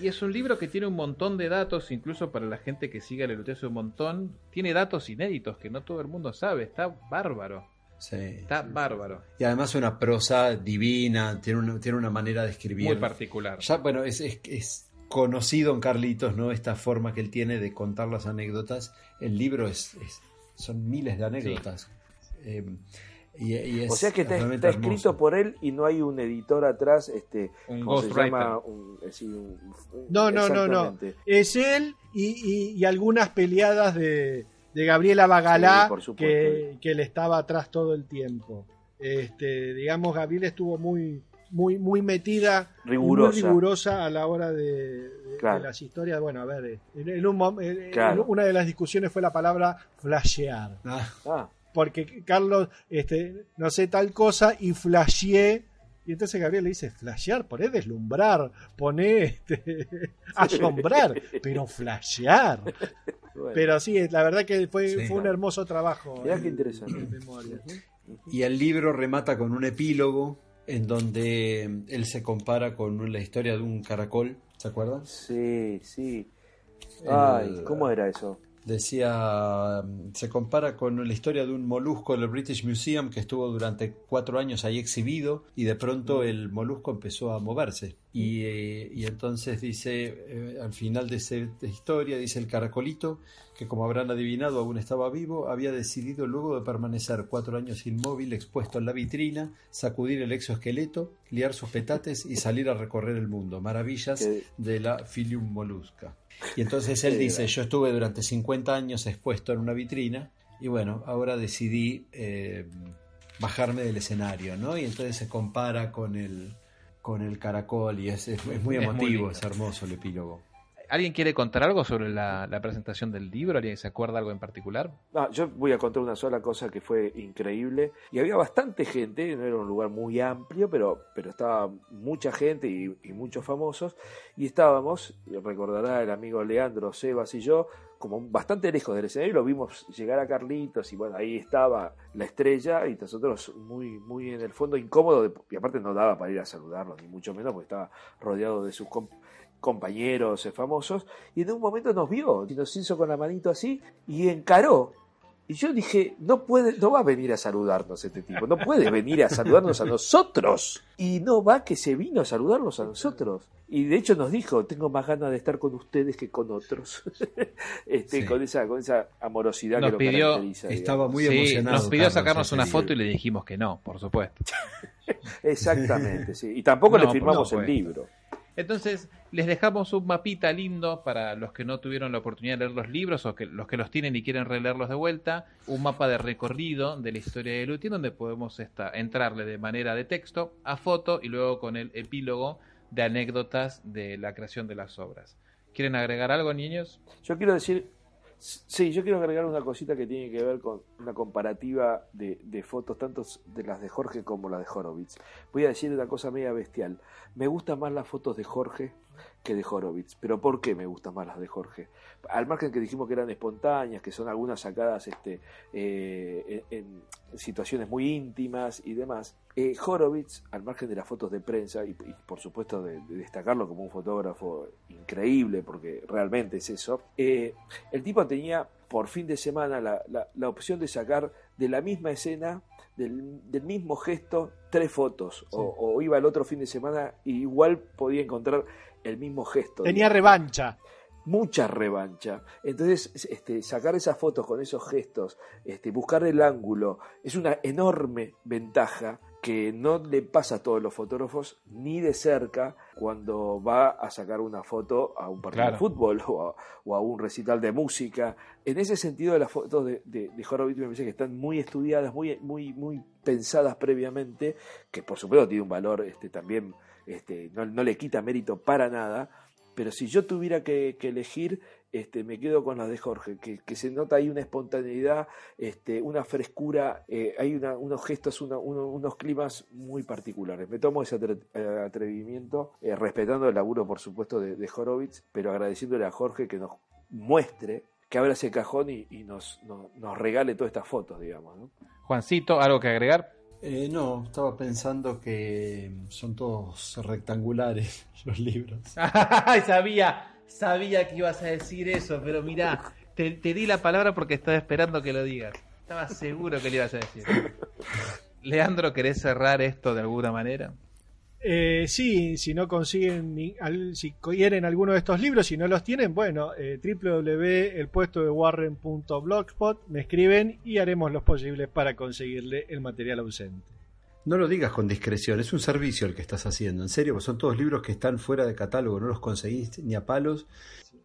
Y es un libro que tiene un montón de datos, incluso para la gente que sigue a Lelutier un montón. Tiene datos inéditos que no todo el mundo sabe. Está bárbaro. Sí. Está bárbaro. Y además una prosa divina, tiene una, tiene una manera de escribir. Muy particular. Ya, bueno, es, es, es conocido en Carlitos, ¿no? Esta forma que él tiene de contar las anécdotas. El libro es, es- son miles de anécdotas. Eh, y, y es o sea que está, escrito por él y no hay un editor atrás, este, Un ¿cómo se llama? Un, eh, sí, un- No, no, no, no. Es él y, y- y algunas peleadas de, de Gabriela Bagalá Sí, por supuesto. que, que le estaba atrás todo el tiempo. Este, digamos, Gabriela estuvo muy, muy, muy metida, Rigurosa. muy rigurosa a la hora de, de- Claro. de las historias. Bueno, a ver, en, en un en- Claro. una de las discusiones fue la palabra flashear. Ah, Ah, Porque Carlos, este, no sé tal cosa y flasheé. Y entonces Gabriel le dice, flashear, poné deslumbrar, poné este, asombrar, pero flashear. bueno. Pero sí, la verdad que fue, Sí. fue un hermoso trabajo. Mirá qué interesante. en memoria. Y el libro remata con un epílogo en donde él se compara con la historia de un caracol, ¿se acuerdan? Sí, sí. Ay, El- ¿cómo era eso? Decía, se compara con la historia de un molusco del British Museum que estuvo durante cuatro años ahí exhibido y de pronto el molusco empezó a moverse. Y, eh, y entonces dice, eh, al final de esa historia, dice el caracolito, que como habrán adivinado aún estaba vivo, había decidido luego de permanecer cuatro años inmóvil expuesto en la vitrina, sacudir el exoesqueleto, liar sus petates y salir a recorrer el mundo. Maravillas de la Filium mollusca. Y entonces él dice, yo estuve durante 50 años expuesto en una vitrina y bueno, ahora decidí eh, bajarme del escenario, ¿no? Y entonces se compara con el, con el caracol y es, es- es muy Es muy emotivo, es hermoso el epílogo. ¿Alguien quiere contar algo sobre la, la presentación del libro? ¿Alguien se acuerda algo en particular? No, yo voy a contar una sola cosa que fue increíble. Y había bastante gente, no era un lugar muy amplio, pero, pero estaba mucha gente y, y muchos famosos. Y estábamos, recordará el amigo Leandro, Sebas y yo, como bastante lejos del escenario. Lo vimos llegar a Carlitos y bueno, ahí estaba la estrella y nosotros muy, muy en el fondo incómodos. de- y aparte no daba para ir a saludarlo, ni mucho menos, porque estaba rodeado de sus com- compañeros eh, famosos. Y en un momento nos vio y nos hizo con la manito así y encaró Y yo dije, no puede, no va a venir a saludarnos este tipo, no puede venir a saludarnos a nosotros. Y no va que se vino a saludarnos a nosotros. Y de hecho nos dijo, tengo más ganas de estar con ustedes que con otros. este, Sí. con esa, con esa amorosidad Nos que lo pidió- caracteriza. Estaba digamos. muy Sí, emocionado. nos pidió Carlos, sacarnos una foto y le dijimos que no, por supuesto. Exactamente, sí. Y tampoco No, le firmamos no, el libro. Entonces, les dejamos un mapita lindo para los que no tuvieron la oportunidad de leer los libros o que los que los tienen y quieren releerlos de vuelta, un mapa de recorrido de la historia de Lutien donde podemos esta- entrarle de manera de texto a foto y luego con el epílogo de anécdotas de la creación de las obras. ¿Quieren agregar algo, niños? Yo quiero decir, sí, yo quiero agregar una cosita que tiene que ver con una comparativa de, de fotos, tanto de las de Jorge como las de Horowitz. Voy a decir una cosa media bestial. Me gustan más las fotos de Jorge que de Horowitz. ¿Pero por qué me gustan más las de Jorge? Al margen que dijimos que eran espontáneas, que son algunas sacadas este, eh, en, en situaciones muy íntimas y demás, eh, Horowitz, al margen de las fotos de prensa, y, y por supuesto de, de destacarlo como un fotógrafo increíble, porque realmente es eso, eh, el tipo tenía por fin de semana la, la- la opción de sacar de la misma escena, del, del mismo gesto, tres fotos. O, o iba el otro fin de semana y igual podía encontrar el mismo gesto. Tenía digamos. revancha. Mucha revancha. Entonces, este, sacar esas fotos con esos gestos, este, buscar el ángulo, es una enorme ventaja que no le pasa a todos los fotógrafos ni de cerca cuando va a sacar una foto a un partido Claro. de fútbol o a, o a un recital de música. En ese sentido, las fotos de, de, de Horowitz me parece que están muy estudiadas, muy, muy, muy pensadas previamente, que por supuesto tiene un valor este, también, este, no, le quita mérito para nada, pero si yo tuviera que, elegir, este, me quedo con las de Jorge, que, se nota ahí una espontaneidad, este, una frescura, eh, hay unos gestos, unos climas muy particulares. Me tomo ese eh, atrevimiento, eh, respetando el laburo, por supuesto, de, de Horowitz, pero agradeciéndole a Jorge que nos muestre, que abra ese cajón y, nos, regale todas estas fotos, digamos. Juancito, ¿algo que agregar? Eh, no, estaba pensando que son todos rectangulares los libros. Ay, sabía, sabía que ibas a decir eso, pero mirá, te, te di la palabra porque estaba esperando que lo digas. Estaba seguro que le ibas a decir. Leandro, ¿querés cerrar esto de alguna manera? Eh, sí, si no consiguen, si quieren alguno de estos libros, si no los tienen, bueno, eh, www.elpuestodewarren.blogspot, me escriben y haremos lo posible para conseguirle el material ausente. No lo digas con discreción, es un servicio el que estás haciendo, en serio, son todos libros que están fuera de catálogo, no los conseguís ni a palos.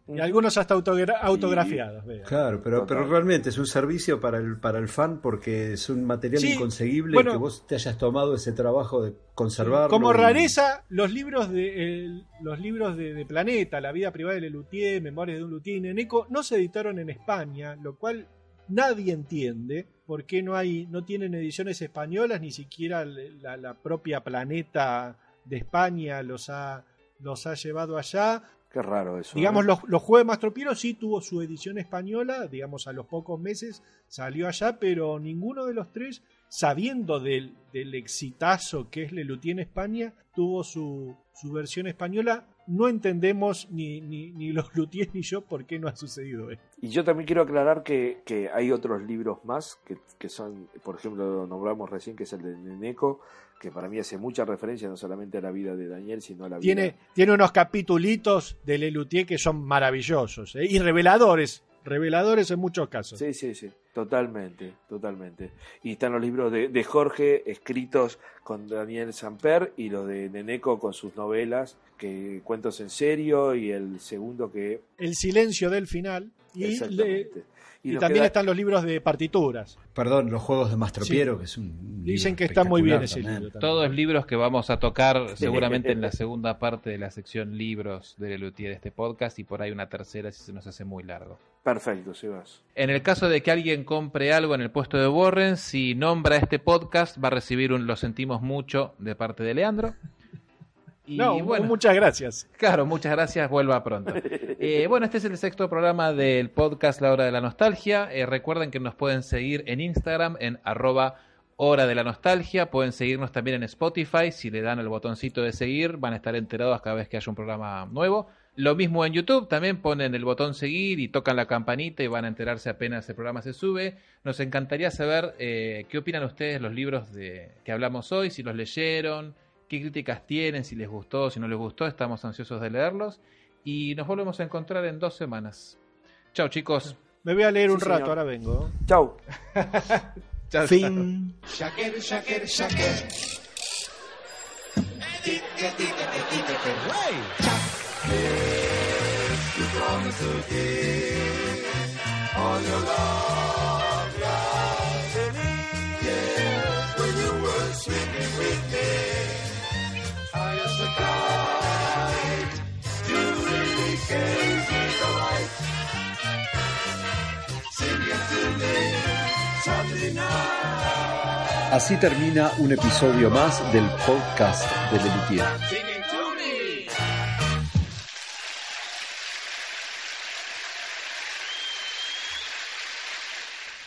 Y algunos hasta autogra- autografiados. Claro, pero, pero realmente es un servicio para el, para el fan porque es un material Sí, inconseguible bueno. que vos te hayas tomado ese trabajo de conservarlo. Como y- rareza, los libros de el- los libros de, de Planeta, La vida privada de Lelutier, Memorias de un Luthier y Neneco no se editaron en España, lo cual nadie entiende por qué no hay no tienen ediciones españolas, ni siquiera la, la propia Planeta de España los ha los ha llevado allá. Qué raro eso. Digamos, ¿eh? los, los Jueves Mastropiero sí tuvo su edición española, digamos, a los pocos meses salió allá, pero ninguno de los tres, sabiendo del, del exitazo que es Lelutier en España, tuvo su, su versión española. No entendemos ni, ni, ni los Lutiers ni yo por qué no ha sucedido esto. Y yo también quiero aclarar que, que hay otros libros más que, que son, por ejemplo, lo nombramos recién, que es el de Neneco, que para mí hace mucha referencia no solamente a la vida de Daniel, sino a la vida Tiene, tiene unos capitulitos de Lelutier que son maravillosos ¿eh? y reveladores, reveladores en muchos casos. Sí, sí, sí, totalmente, totalmente. Y están los libros de, de Jorge escritos con Daniel Samper y los de Neneco con sus novelas, que cuentos en serio y el segundo que... El silencio del final y, le- Y también queda- están los libros de partituras. Perdón, los juegos de Mastropiero, Sí. que es un. Dicen que está muy bien ese espectacular libro. también. Todos libros que vamos a tocar seguramente en la segunda parte de la sección libros de Lelutier de este podcast y por ahí una tercera si se nos hace muy largo. Perfecto, Sebas. En el caso de que alguien compre algo en el puesto de Warren, si nombra este podcast va a recibir un lo sentimos mucho de parte de Leandro. Y no, bueno, muchas gracias. Claro, muchas gracias, vuelva pronto. Eh, bueno, este es el sexto programa del podcast La Hora de la Nostalgia. Eh, recuerden que nos pueden seguir en Instagram en arroba Hora de la Nostalgia. Pueden seguirnos también en Spotify. Si le dan el botoncito de seguir, van a estar enterados cada vez que haya un programa nuevo. Lo mismo en YouTube, también ponen el botón seguir y tocan la campanita y van a enterarse apenas el programa se sube. Nos encantaría saber eh, qué opinan ustedes de los libros de, que hablamos hoy, si los leyeron, qué críticas tienen, si les gustó, si no les gustó, estamos ansiosos de leerlos. Y nos volvemos a encontrar en dos semanas. Chao chicos. Me voy a leer Sí, un rato, ahora vengo. Chau. Chao, Fin. Shaker, shaker, shaker. Así termina un episodio más del podcast de Lelutier.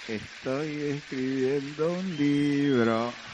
Estoy escribiendo un libro.